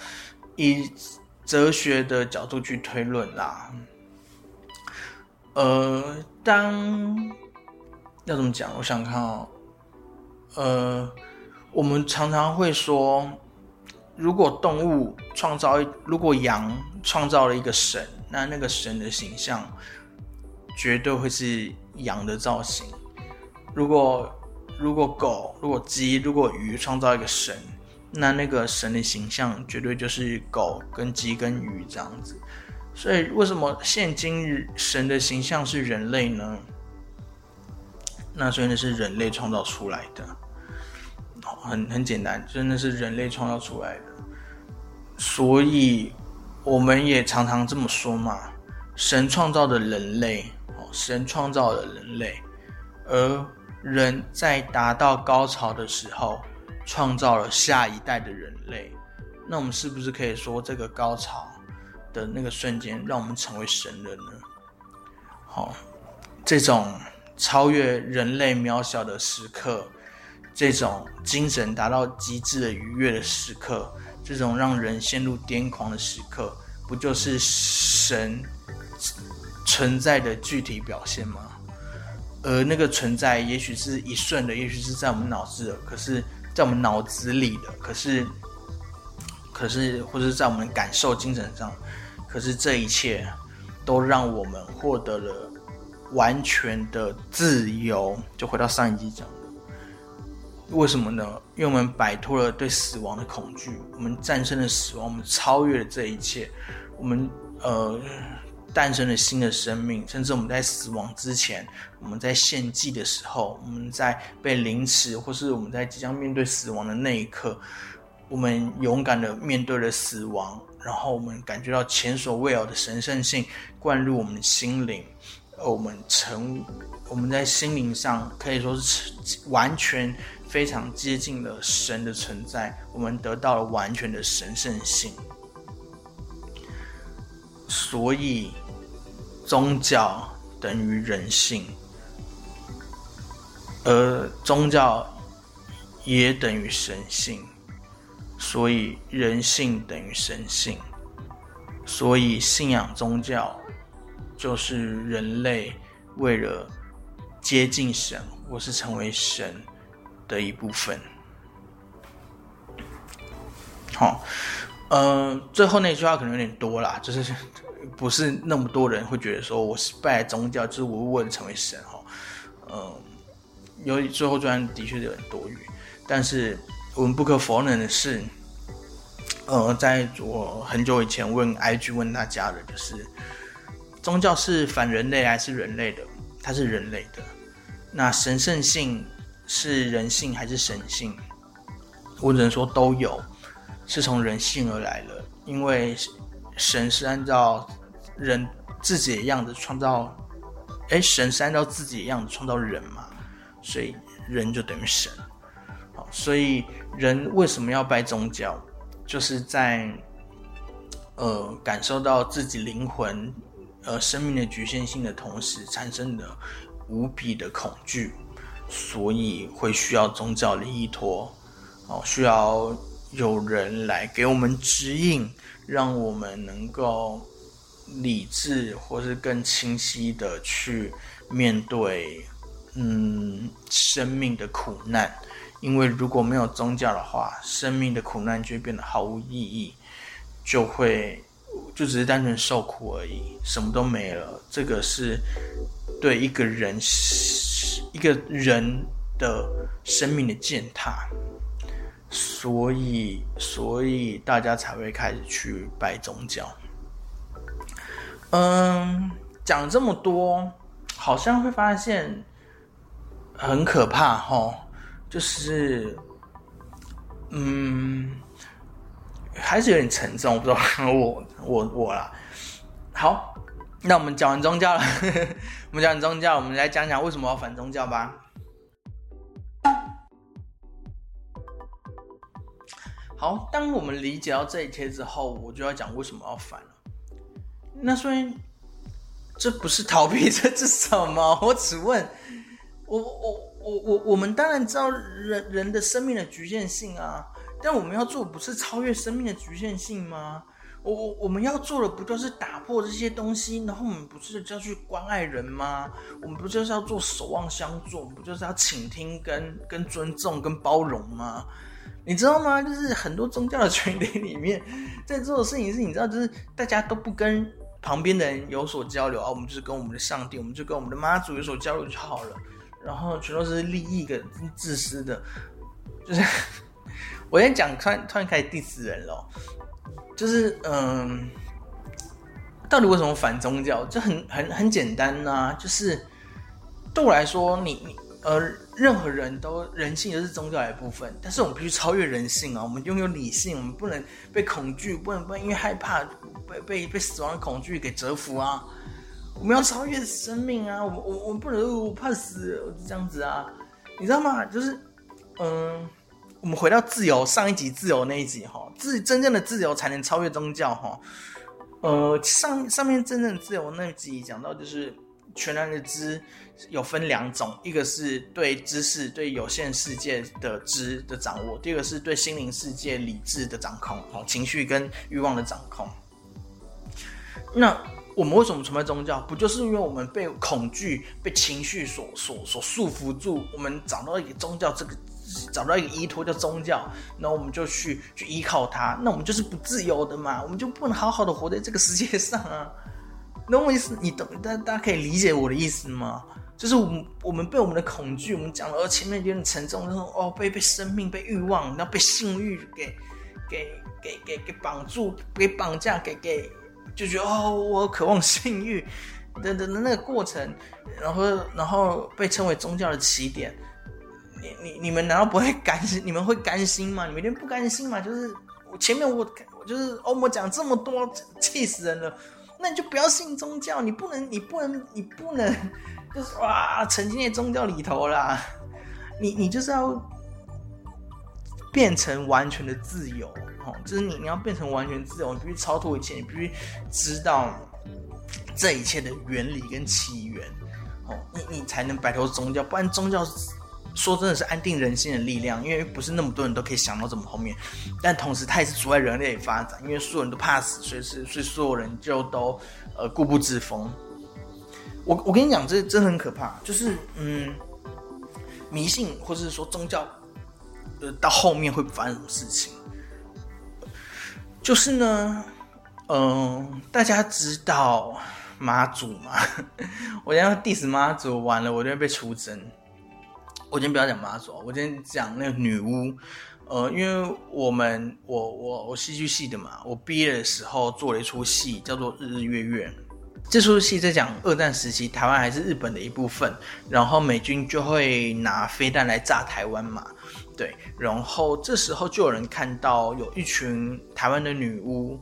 以哲学的角度去推论啦，呃，当要怎么讲？我想看哦。呃，我们常常会说，如果动物创造，如果羊创造了一个神，那那个神的形象绝对会是羊的造型。如果如果狗、如果鸡、如果鱼创造一个神，那那个神的形象绝对就是狗、跟鸡、跟鱼这样子。所以，为什么现今神的形象是人类呢？那所以那是人类创造出来的，很很简单，真的是人类创造出来的。所以，我们也常常这么说嘛：神创造的人类，神创造了人类，而人在达到高潮的时候，创造了下一代的人类。那我们是不是可以说这个高潮？的那个瞬间，让我们成为神人呢？好，这种超越人类渺小的时刻，这种精神达到极致的愉悦的时刻，这种让人陷入癫狂的时刻，不就是神存在的具体表现吗？而那个存在，也许是一瞬的，也许是在我们脑子的，可是在我们脑子里的，可是。可是，或者在我们感受精神上，可是这一切都让我们获得了完全的自由。就回到上一集讲的，为什么呢？因为我们摆脱了对死亡的恐惧，我们战胜了死亡，我们超越了这一切，我们呃诞生了新的生命。甚至我们在死亡之前，我们在献祭的时候，我们在被凌迟，或是我们在即将面对死亡的那一刻。我们勇敢的面对了死亡，然后我们感觉到前所未有的神圣性灌入我们的心灵，而我们成我们在心灵上可以说是完全非常接近了神的存在，我们得到了完全的神圣性。所以，宗教等于人性，而宗教也等于神性。所以人性等于神性，所以信仰宗教就是人类为了接近神或是成为神的一部分。好，嗯，最后那句话可能有点多啦，就是不是那么多人会觉得说我是拜宗教，就是我为了成为神哈。嗯，由于最后这段的确有点多余，但是。我们不可否认的是，呃，在我很久以前问 IG 问大家的，就是宗教是反人类还是人类的？它是人类的。那神圣性是人性还是神性？我只能说都有，是从人性而来的。因为神是按照人自己的样子创造，哎，神是按照自己的样子创造人嘛，所以人就等于神。好，所以。人为什么要拜宗教？就是在呃感受到自己灵魂呃生命的局限性的同时，产生的无比的恐惧，所以会需要宗教的依托，哦，需要有人来给我们指引，让我们能够理智或是更清晰的去面对嗯生命的苦难。因为如果没有宗教的话，生命的苦难就会变得毫无意义，就会就只是单纯受苦而已，什么都没了。这个是对一个人一个人的生命的践踏，所以所以大家才会开始去拜宗教。嗯，讲这么多，好像会发现很可怕哈。就是，嗯，还是有点沉重，我不知道我我我啦。好，那我们讲完宗教了，我们讲完宗教，我们来讲讲为什么要反宗教吧。好，当我们理解到这一切之后，我就要讲为什么要反了。那所以这不是逃避，这是什么？我只问，我我。我我我们当然知道人人的生命的局限性啊，但我们要做不是超越生命的局限性吗？我我我我们要做的不就是打破这些东西，然后我们不是就要去关爱人吗？我们不就是要做守望相助，不就是要倾听、跟跟尊重、跟包容吗？你知道吗？就是很多宗教的群体里面，在做的事情是，你知道，就是大家都不跟旁边的人有所交流啊，我们就是跟我们的上帝，我们就跟我们的妈祖有所交流就好了。然后全都是利益跟自私的，就是 我先讲，突然突然开始 diss 人了，就是嗯，到底为什么反宗教？就很很很简单呐，就是对我来说，你你。呃，任何人都人性就是宗教的一部分，但是我们必须超越人性啊！我们拥有理性，我们不能被恐惧，不能不能因为害怕被被被死亡的恐惧给折服啊！我们要超越生命啊！我我我不能我怕死这样子啊！你知道吗？就是嗯，我们回到自由上一集自由那一集哈，自真正的自由才能超越宗教哈。呃，上上面真正自由那一集讲到就是全然的知。有分两种，一个是对知识、对有限世界的知的掌握，第二个是对心灵世界理智的掌控，哦，情绪跟欲望的掌控。那我们为什么崇拜宗教？不就是因为我们被恐惧、被情绪所所所束缚住？我们找到一个宗教，这个找到一个依托叫宗教，那我们就去去依靠它，那我们就是不自由的嘛？我们就不能好好的活在这个世界上啊？那我意思，你懂？大大家可以理解我的意思吗？就是我们，我们被我们的恐惧，我们讲了，而前面有点沉重，说哦，被被生命、被欲望，然后被性欲给给给给给绑住，给绑架，给给就觉得哦，我渴望性欲等等的那个过程，然后然后被称为宗教的起点。你你你们难道不会甘心？你们会甘心吗？你们一定不甘心嘛？就是我前面我就是欧摩讲这么多，气死人了。那你就不要信宗教，你不能，你不能，你不能。就是哇，沉浸在宗教里头啦！你你就是要变成完全的自由哦，就是你你要变成完全自由，你必须超脱一切，你必须知道这一切的原理跟起源哦，你你才能摆脱宗教，不然宗教说真的是安定人心的力量，因为不是那么多人都可以想到这么后面，但同时它也是阻碍人类的发展，因为所有人都怕死，所以是所以所有人就都呃固步自封。我我跟你讲，这真的很可怕。就是嗯，迷信或者是说宗教，呃，到后面会发生什么事情？就是呢，嗯，大家知道妈祖吗？我今天 diss 妈祖完了，我就会被出征。我今天不要讲妈祖，我今天讲那个女巫。呃，因为我们我我我戏剧系的嘛，我毕业的时候做了一出戏，叫做《日日月月》。这出戏在讲二战时期台湾还是日本的一部分，然后美军就会拿飞弹来炸台湾嘛，对，然后这时候就有人看到有一群台湾的女巫，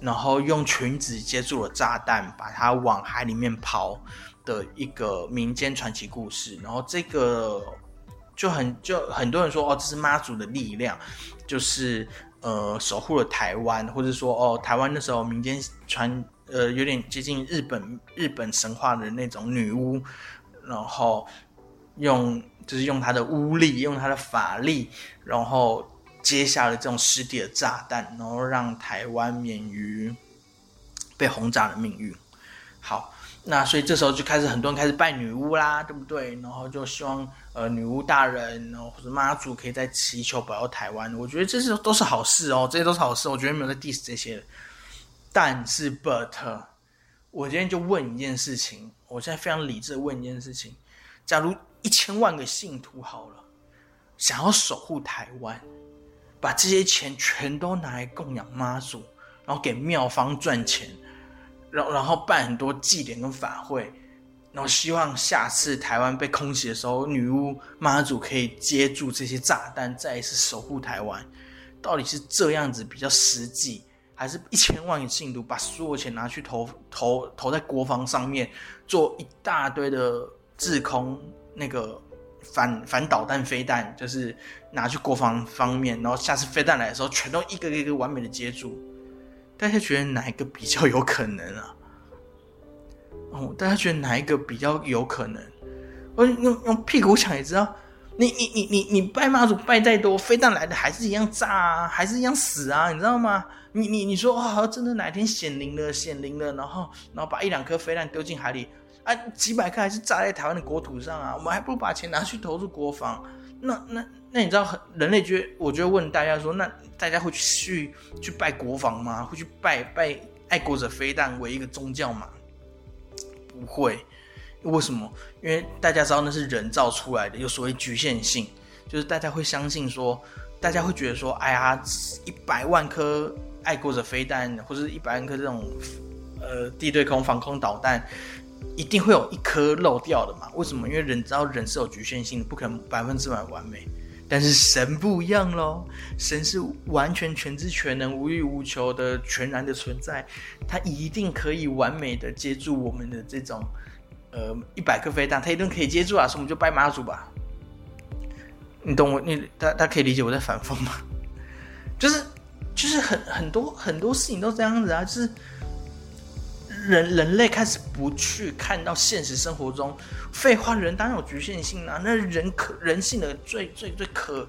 然后用裙子接住了炸弹，把它往海里面抛的一个民间传奇故事，然后这个就很就很多人说哦，这是妈祖的力量，就是呃守护了台湾，或者说哦台湾那时候民间传。呃，有点接近日本日本神话的那种女巫，然后用就是用她的巫力，用她的法力，然后接下了这种实体的炸弹，然后让台湾免于被轰炸的命运。好，那所以这时候就开始很多人开始拜女巫啦，对不对？然后就希望呃女巫大人，然后或者妈祖可以在祈求保佑台湾。我觉得这是都是好事哦，这些都是好事。我觉得没有在 diss 这些。但是，but，我今天就问一件事情，我现在非常理智的问一件事情：，假如一千万个信徒好了，想要守护台湾，把这些钱全都拿来供养妈祖，然后给庙方赚钱，然然后办很多祭典跟法会，然后希望下次台湾被空袭的时候，女巫妈祖可以接住这些炸弹，再一次守护台湾，到底是这样子比较实际？还是一千万的信徒把所有钱拿去投投投在国防上面，做一大堆的制空那个反反导弹飞弹，就是拿去国防方面，然后下次飞弹来的时候，全都一个一个完美的接住。大家觉得哪一个比较有可能啊？哦，大家觉得哪一个比较有可能？我用用屁股想也知道，你你你你你拜妈祖拜再多，飞弹来的还是一样炸啊，还是一样死啊，你知道吗？你你你说啊，真的哪天显灵了，显灵了，然后然后把一两颗飞弹丢进海里啊，几百颗还是炸在台湾的国土上啊，我们还不如把钱拿去投入国防。那那那你知道，人类觉我就问大家说，那大家会去去拜国防吗？会去拜拜爱国者飞弹为一个宗教吗？不会。为什么？因为大家知道那是人造出来的，有所谓局限性，就是大家会相信说，大家会觉得说，哎呀，一百万颗爱国者飞弹，或者一百万颗这种呃地对空防空导弹，一定会有一颗漏掉的嘛？为什么？因为人知道人是有局限性的，不可能百分之百完美。但是神不一样喽，神是完全全知全能、无欲无求的全然的存在，他一定可以完美的接住我们的这种。呃，一百颗飞弹，他一定可以接住啊！所以我们就拜妈祖吧。你懂我？你他他可以理解我在反讽吗？就是就是很很多很多事情都这样子啊！就是人人类开始不去看到现实生活中，废话，人当然有局限性啊。那人可人性的最最最可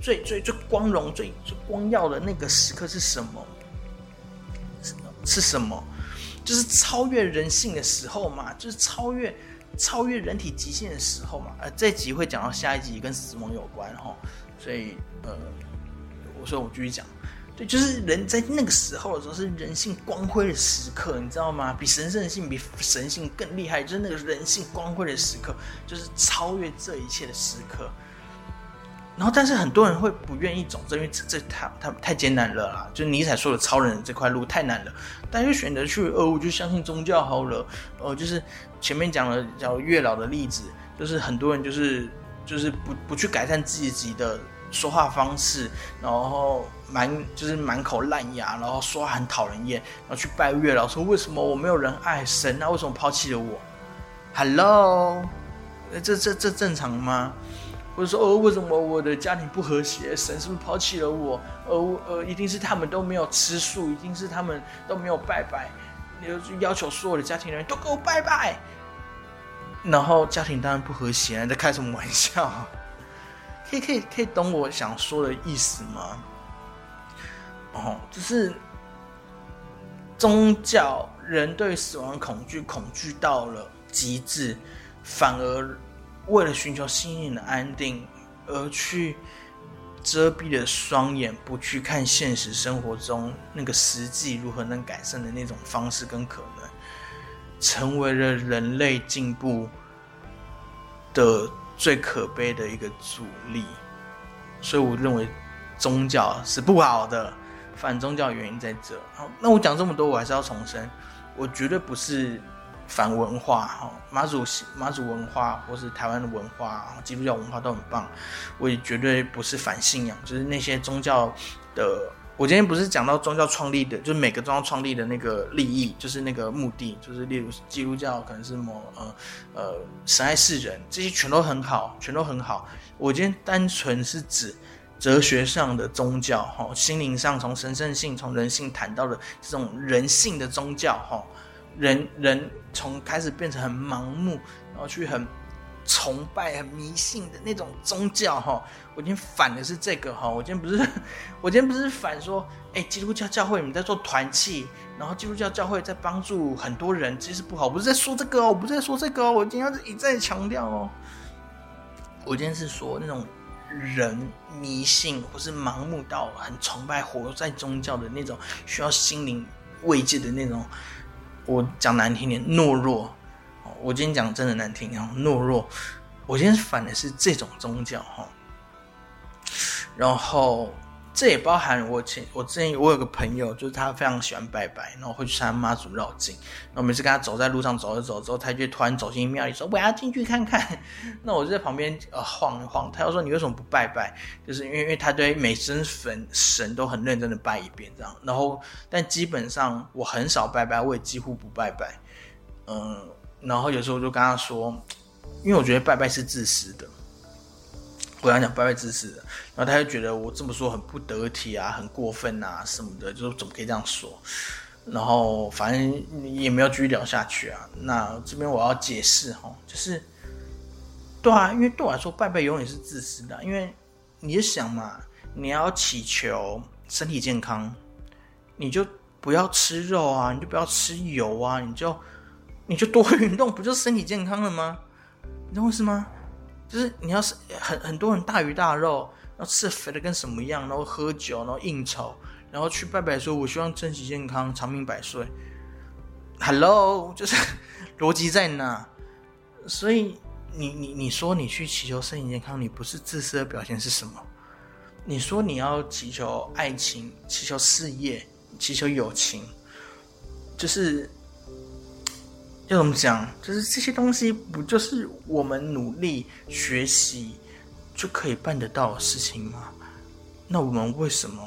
最最最光荣、最最光耀的那个时刻是什么？是什么？就是超越人性的时候嘛，就是超越超越人体极限的时候嘛。呃，这集会讲到下一集跟死亡有关哈，所以呃，我说我继续讲，对，就是人在那个时候的时候是人性光辉的时刻，你知道吗？比神圣性比神性更厉害，就是那个人性光辉的时刻，就是超越这一切的时刻。然后，但是很多人会不愿意走，这因为这这太太太艰难了啦。就尼采说的超人这块路太难了，大家就选择去，呃，我就相信宗教好了。呃，就是前面讲了叫月老的例子，就是很多人就是就是不不去改善自己的说话方式，然后满就是满口烂牙，然后说话很讨人厌，然后去拜月老说为什么我没有人爱神那为什么抛弃了我？Hello，这这这正常吗？或者说，哦，为什么我的家庭不和谐？神是不是抛弃了我？呃，呃，一定是他们都没有吃素，一定是他们都没有拜拜，就要求所有的家庭人都给我拜拜。然后家庭当然不和谐，在开什么玩笑？可以，可以，可以懂我想说的意思吗？哦，就是宗教人对死亡恐惧，恐惧到了极致，反而。为了寻求心灵的安定，而去遮蔽了双眼，不去看现实生活中那个实际如何能改善的那种方式跟可能，成为了人类进步的最可悲的一个阻力。所以，我认为宗教是不好的，反宗教原因在这。好，那我讲这么多，我还是要重申，我绝对不是。反文化哈，马祖马祖文化或是台湾的文化，基督教文化都很棒。我也绝对不是反信仰，就是那些宗教的。我今天不是讲到宗教创立的，就是每个宗教创立的那个利益，就是那个目的，就是例如基督教可能是某呃呃神爱世人，这些全都很好，全都很好。我今天单纯是指哲学上的宗教哈，心灵上从神圣性、从人性谈到的这种人性的宗教哈。人人从开始变成很盲目，然后去很崇拜、很迷信的那种宗教哈。我今天反的是这个哈。我今天不是，我今天不是反说，哎，基督教教会你们在做团契，然后基督教教会在帮助很多人，其实不好。我不是在说这个哦，我不是在说这个哦。我今天要一再强调哦，我今天是说那种人迷信或是盲目到很崇拜、活在宗教的那种，需要心灵慰藉的那种。我讲难听点，懦弱。我今天讲真的难听啊，懦弱。我今天反的是这种宗教哈。然后这也包含我前我之前我有个朋友，就是他非常喜欢拜拜，然后会去参加妈祖绕境。然后每次跟他走在路上走着走着之后，他就突然走进庙里说：“我要进去看看。”那我就在旁边呃晃一晃。他又说：“你为什么不拜拜？”就是因为因为他对每尊神神都很认真的拜一遍这样。然后但基本上我很少拜拜，我也几乎不拜拜。嗯，然后有时候我就跟他说，因为我觉得拜拜是自私的。我跟他讲拜拜自私的，然后他就觉得我这么说很不得体啊，很过分啊什么的，就是怎么可以这样说？然后反正也没有继续聊下去啊。那这边我要解释哈，就是对啊，因为对我来说，拜拜永远是自私的，因为你就想嘛，你要祈求身体健康，你就不要吃肉啊，你就不要吃油啊，你就你就多运动，不就身体健康了吗？你懂我意思吗？就是你要是很很多人大鱼大肉，然后吃肥的跟什么一样，然后喝酒，然后应酬，然后去拜拜说，我希望身体健康，长命百岁。Hello，就是 逻辑在哪？所以。你你你说你去祈求身体健康，你不是自私的表现是什么？你说你要祈求爱情、祈求事业、祈求友情，就是要怎么讲？就是这些东西不就是我们努力学习就可以办得到的事情吗？那我们为什么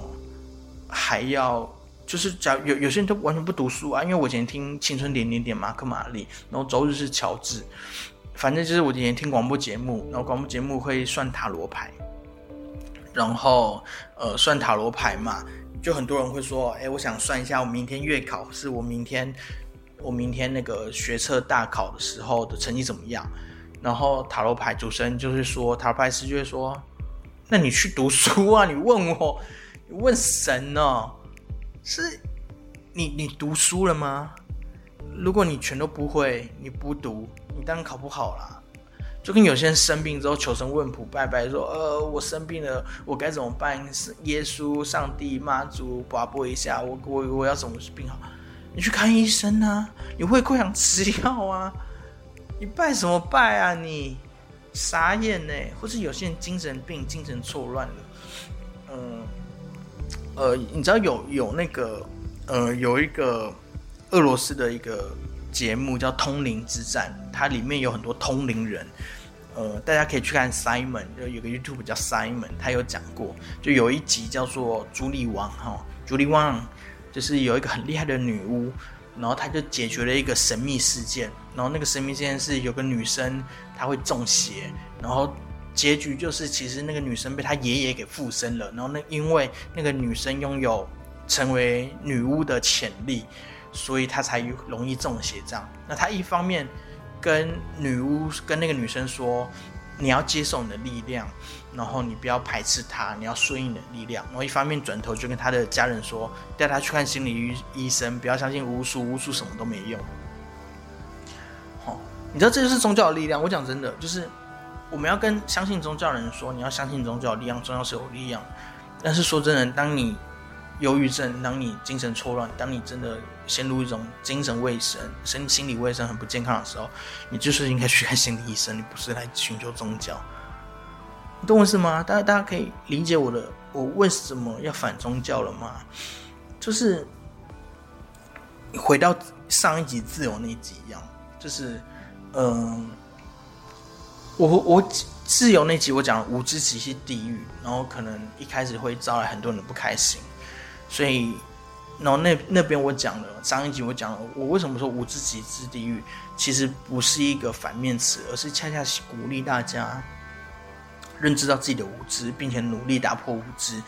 还要？就是假有有些人都完全不读书啊？因为我以前听青春点点点马克玛丽，然后周日是乔治。反正就是我以前听广播节目，然后广播节目会算塔罗牌，然后呃算塔罗牌嘛，就很多人会说，哎，我想算一下我明天月考，是我明天我明天那个学测大考的时候的成绩怎么样？然后塔罗牌主持人就是说，塔罗牌师就会说，那你去读书啊，你问我，你问神呢？是你你读书了吗？如果你全都不会，你不读。你当然考不好啦，就跟有些人生病之后求神问卜拜拜说，呃，我生病了，我该怎么办？耶稣、上帝、妈祖，拔拨一下，我我我要怎么病好？你去看医生啊，你会溃疡吃药啊，你拜什么拜啊？你傻眼呢？或是有些人精神病、精神错乱了，嗯，呃，你知道有有那个呃有一个俄罗斯的一个。节目叫《通灵之战》，它里面有很多通灵人，呃，大家可以去看 Simon，就有个 YouTube 叫 Simon，他有讲过，就有一集叫做朱莉王哈，朱莉王就是有一个很厉害的女巫，然后她就解决了一个神秘事件，然后那个神秘事件是有个女生她会中邪，然后结局就是其实那个女生被她爷爷给附身了，然后那因为那个女生拥有成为女巫的潜力。所以她才容易中邪，这样。那他一方面跟女巫、跟那个女生说，你要接受你的力量，然后你不要排斥他，你要顺应的力量。然后一方面转头就跟他的家人说，带他去看心理医医生，不要相信巫术，巫术什么都没用。好，你知道这就是宗教的力量。我讲真的，就是我们要跟相信宗教的人说，你要相信宗教的力量，宗教是有力量。但是说真的，当你忧郁症，当你精神错乱，当你真的陷入一种精神卫生、身心理卫生很不健康的时候，你就是应该去看心理医生，你不是来寻求宗教。你懂我意思吗？大家大家可以理解我的我为什么要反宗教了吗？就是回到上一集自由那一集一样，就是嗯，我我自由那集我讲无知即是地狱，然后可能一开始会招来很多人的不开心。所以，然后那那边我讲了上一集我讲了，我为什么说无知即是地狱？其实不是一个反面词，而是恰恰是鼓励大家认知到自己的无知，并且努力打破无知，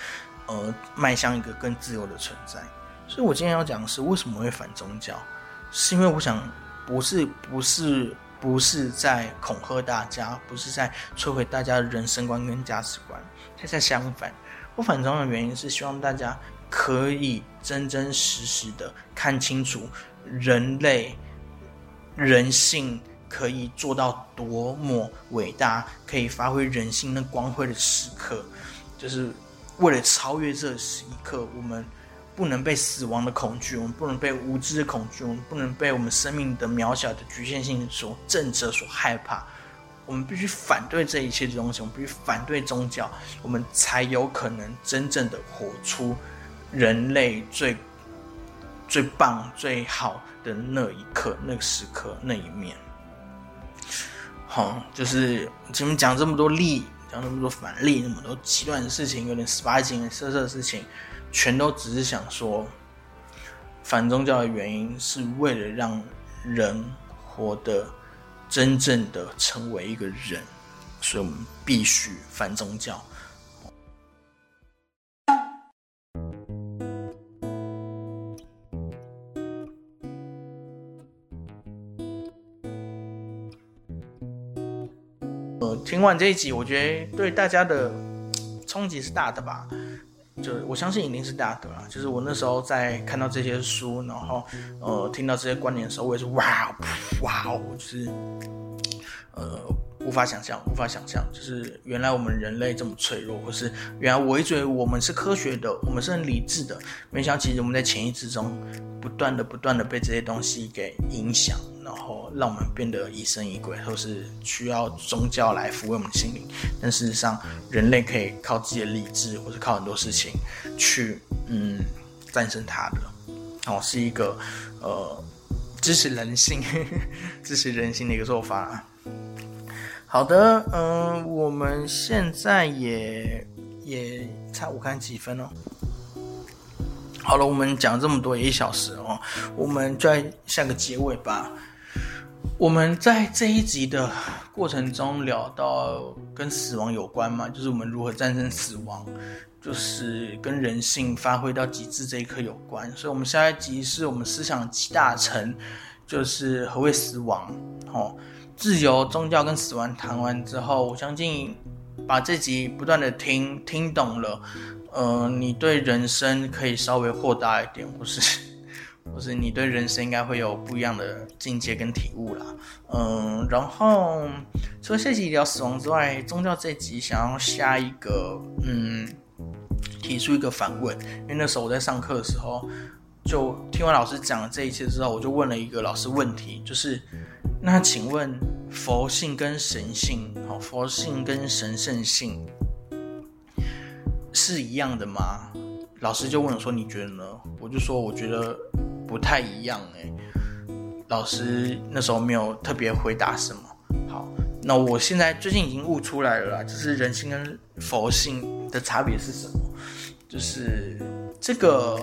呃，迈向一个更自由的存在。所以我今天要讲的是为什么会反宗教，是因为我想不是不是不是在恐吓大家，不是在摧毁大家的人生观跟价值观，恰恰相反，我反宗的原因是希望大家。可以真真实实的看清楚人类人性可以做到多么伟大，可以发挥人性那光辉的时刻，就是为了超越这时刻，我们不能被死亡的恐惧，我们不能被无知的恐惧，我们不能被我们生命的渺小的局限性所震慑、所害怕。我们必须反对这一切的东西，我们必须反对宗教，我们才有可能真正的活出。人类最最棒、最好的那一刻、那个时刻、那一面，好，就是前面讲这么多利，讲那么多反利，那么多极端的事情，有点十八禁、色色的事情，全都只是想说，反宗教的原因是为了让人活得真正的成为一个人，所以我们必须反宗教。听完这一集，我觉得对大家的冲击是大的吧。就我相信一定是大的啦。就是我那时候在看到这些书，然后呃听到这些观点的时候，我也是哇哇哦，就是呃。无法想象，无法想象，就是原来我们人类这么脆弱，或是原来我一直以为我们是科学的，我们是很理智的，没想到其实我们在潜意识中不断的、不断的被这些东西给影响，然后让我们变得疑神疑鬼，或是需要宗教来抚慰我们心灵。但事实上，人类可以靠自己的理智，或是靠很多事情去嗯战胜它的。哦，是一个呃支持人性、支持人性的一个做法。好的，嗯，我们现在也也差我看几分哦。好了，我们讲这么多也，一小时哦，我们再下个结尾吧。我们在这一集的过程中聊到跟死亡有关嘛，就是我们如何战胜死亡，就是跟人性发挥到极致这一刻有关。所以，我们下一集是我们思想集大成，就是何谓死亡，哦。自由、宗教跟死亡谈完之后，我相信把这集不断的听听懂了，呃，你对人生可以稍微豁达一点，或是 或是你对人生应该会有不一样的境界跟体悟啦。嗯，然后除了这集聊死亡之外，宗教这集想要下一个，嗯，提出一个反问，因为那时候我在上课的时候，就听完老师讲了这一切之后，我就问了一个老师问题，就是。那请问佛性跟神性，好，佛性跟神圣性是一样的吗？老师就问我说：“你觉得呢？”我就说：“我觉得不太一样。”哎，老师那时候没有特别回答什么。好，那我现在最近已经悟出来了啦，就是人性跟佛性的差别是什么？就是这个。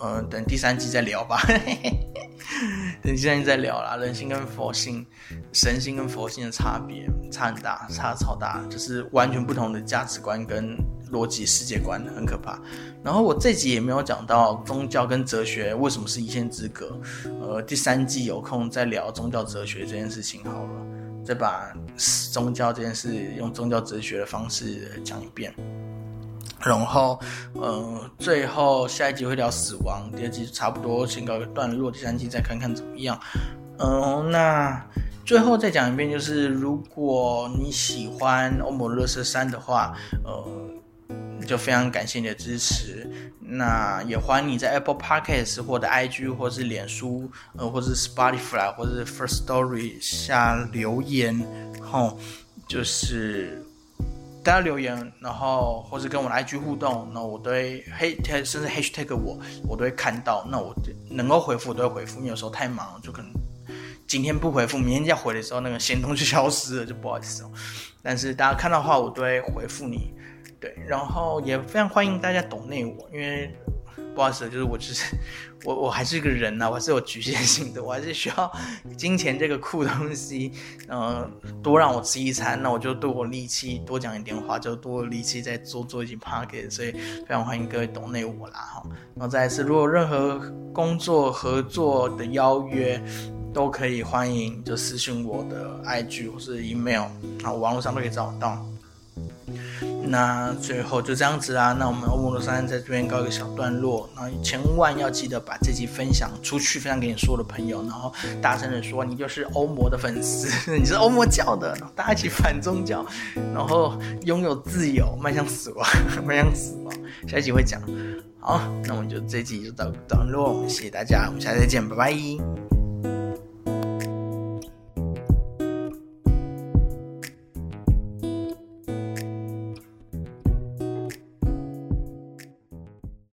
呃，等第三季再聊吧。等第三季再聊啦。人性跟佛性、神性跟佛性的差别差很大，差超大，就是完全不同的价值观跟逻辑世界观，很可怕。然后我这集也没有讲到宗教跟哲学为什么是一线之隔。呃，第三季有空再聊宗教哲学这件事情好了，再把宗教这件事用宗教哲学的方式讲一遍。然后，呃，最后下一集会聊死亡，第二集差不多先告一个段落，第三集再看看怎么样。嗯，那最后再讲一遍，就是如果你喜欢欧姆乐色三的话，呃，就非常感谢你的支持。那也欢迎你在 Apple Podcasts 或者 IG 或是脸书，呃，或者 Spotify 或者 First Story 下留言，后就是。大家留言，然后或者跟我的 IG 互动，那我都会嘿，甚至 Hashtag 我，我都会看到。那我能够回复，我都会回复。因为有时候太忙，就可能今天不回复，明天要回的时候，那个行动就消失了，就不好意思哦。但是大家看到的话，我都会回复你。对，然后也非常欢迎大家懂内我，因为。不好意思，就是我，就是我，我还是一个人呐，我还是有局限性的，我还是需要金钱这个酷东西，嗯，多让我吃一餐，那我就多我力气，多讲一点话，就多力气再做做一些 packet 所以非常欢迎各位懂内我啦哈。然后再一次，如果任何工作合作的邀约，都可以欢迎就私信我的 IG 或是 email，啊，网络上都可以找到。那最后就这样子啦，那我们欧姆罗山在这边告一个小段落，那千万要记得把这集分享出去，分享给你所有的朋友，然后大声的说你就是欧摩的粉丝，你是欧摩教的，大家一起反宗教，然后拥有自由，迈向死亡，迈向死亡。下一集会讲，好，那我们就这集就到段落，谢谢大家，我们下次再见，拜拜。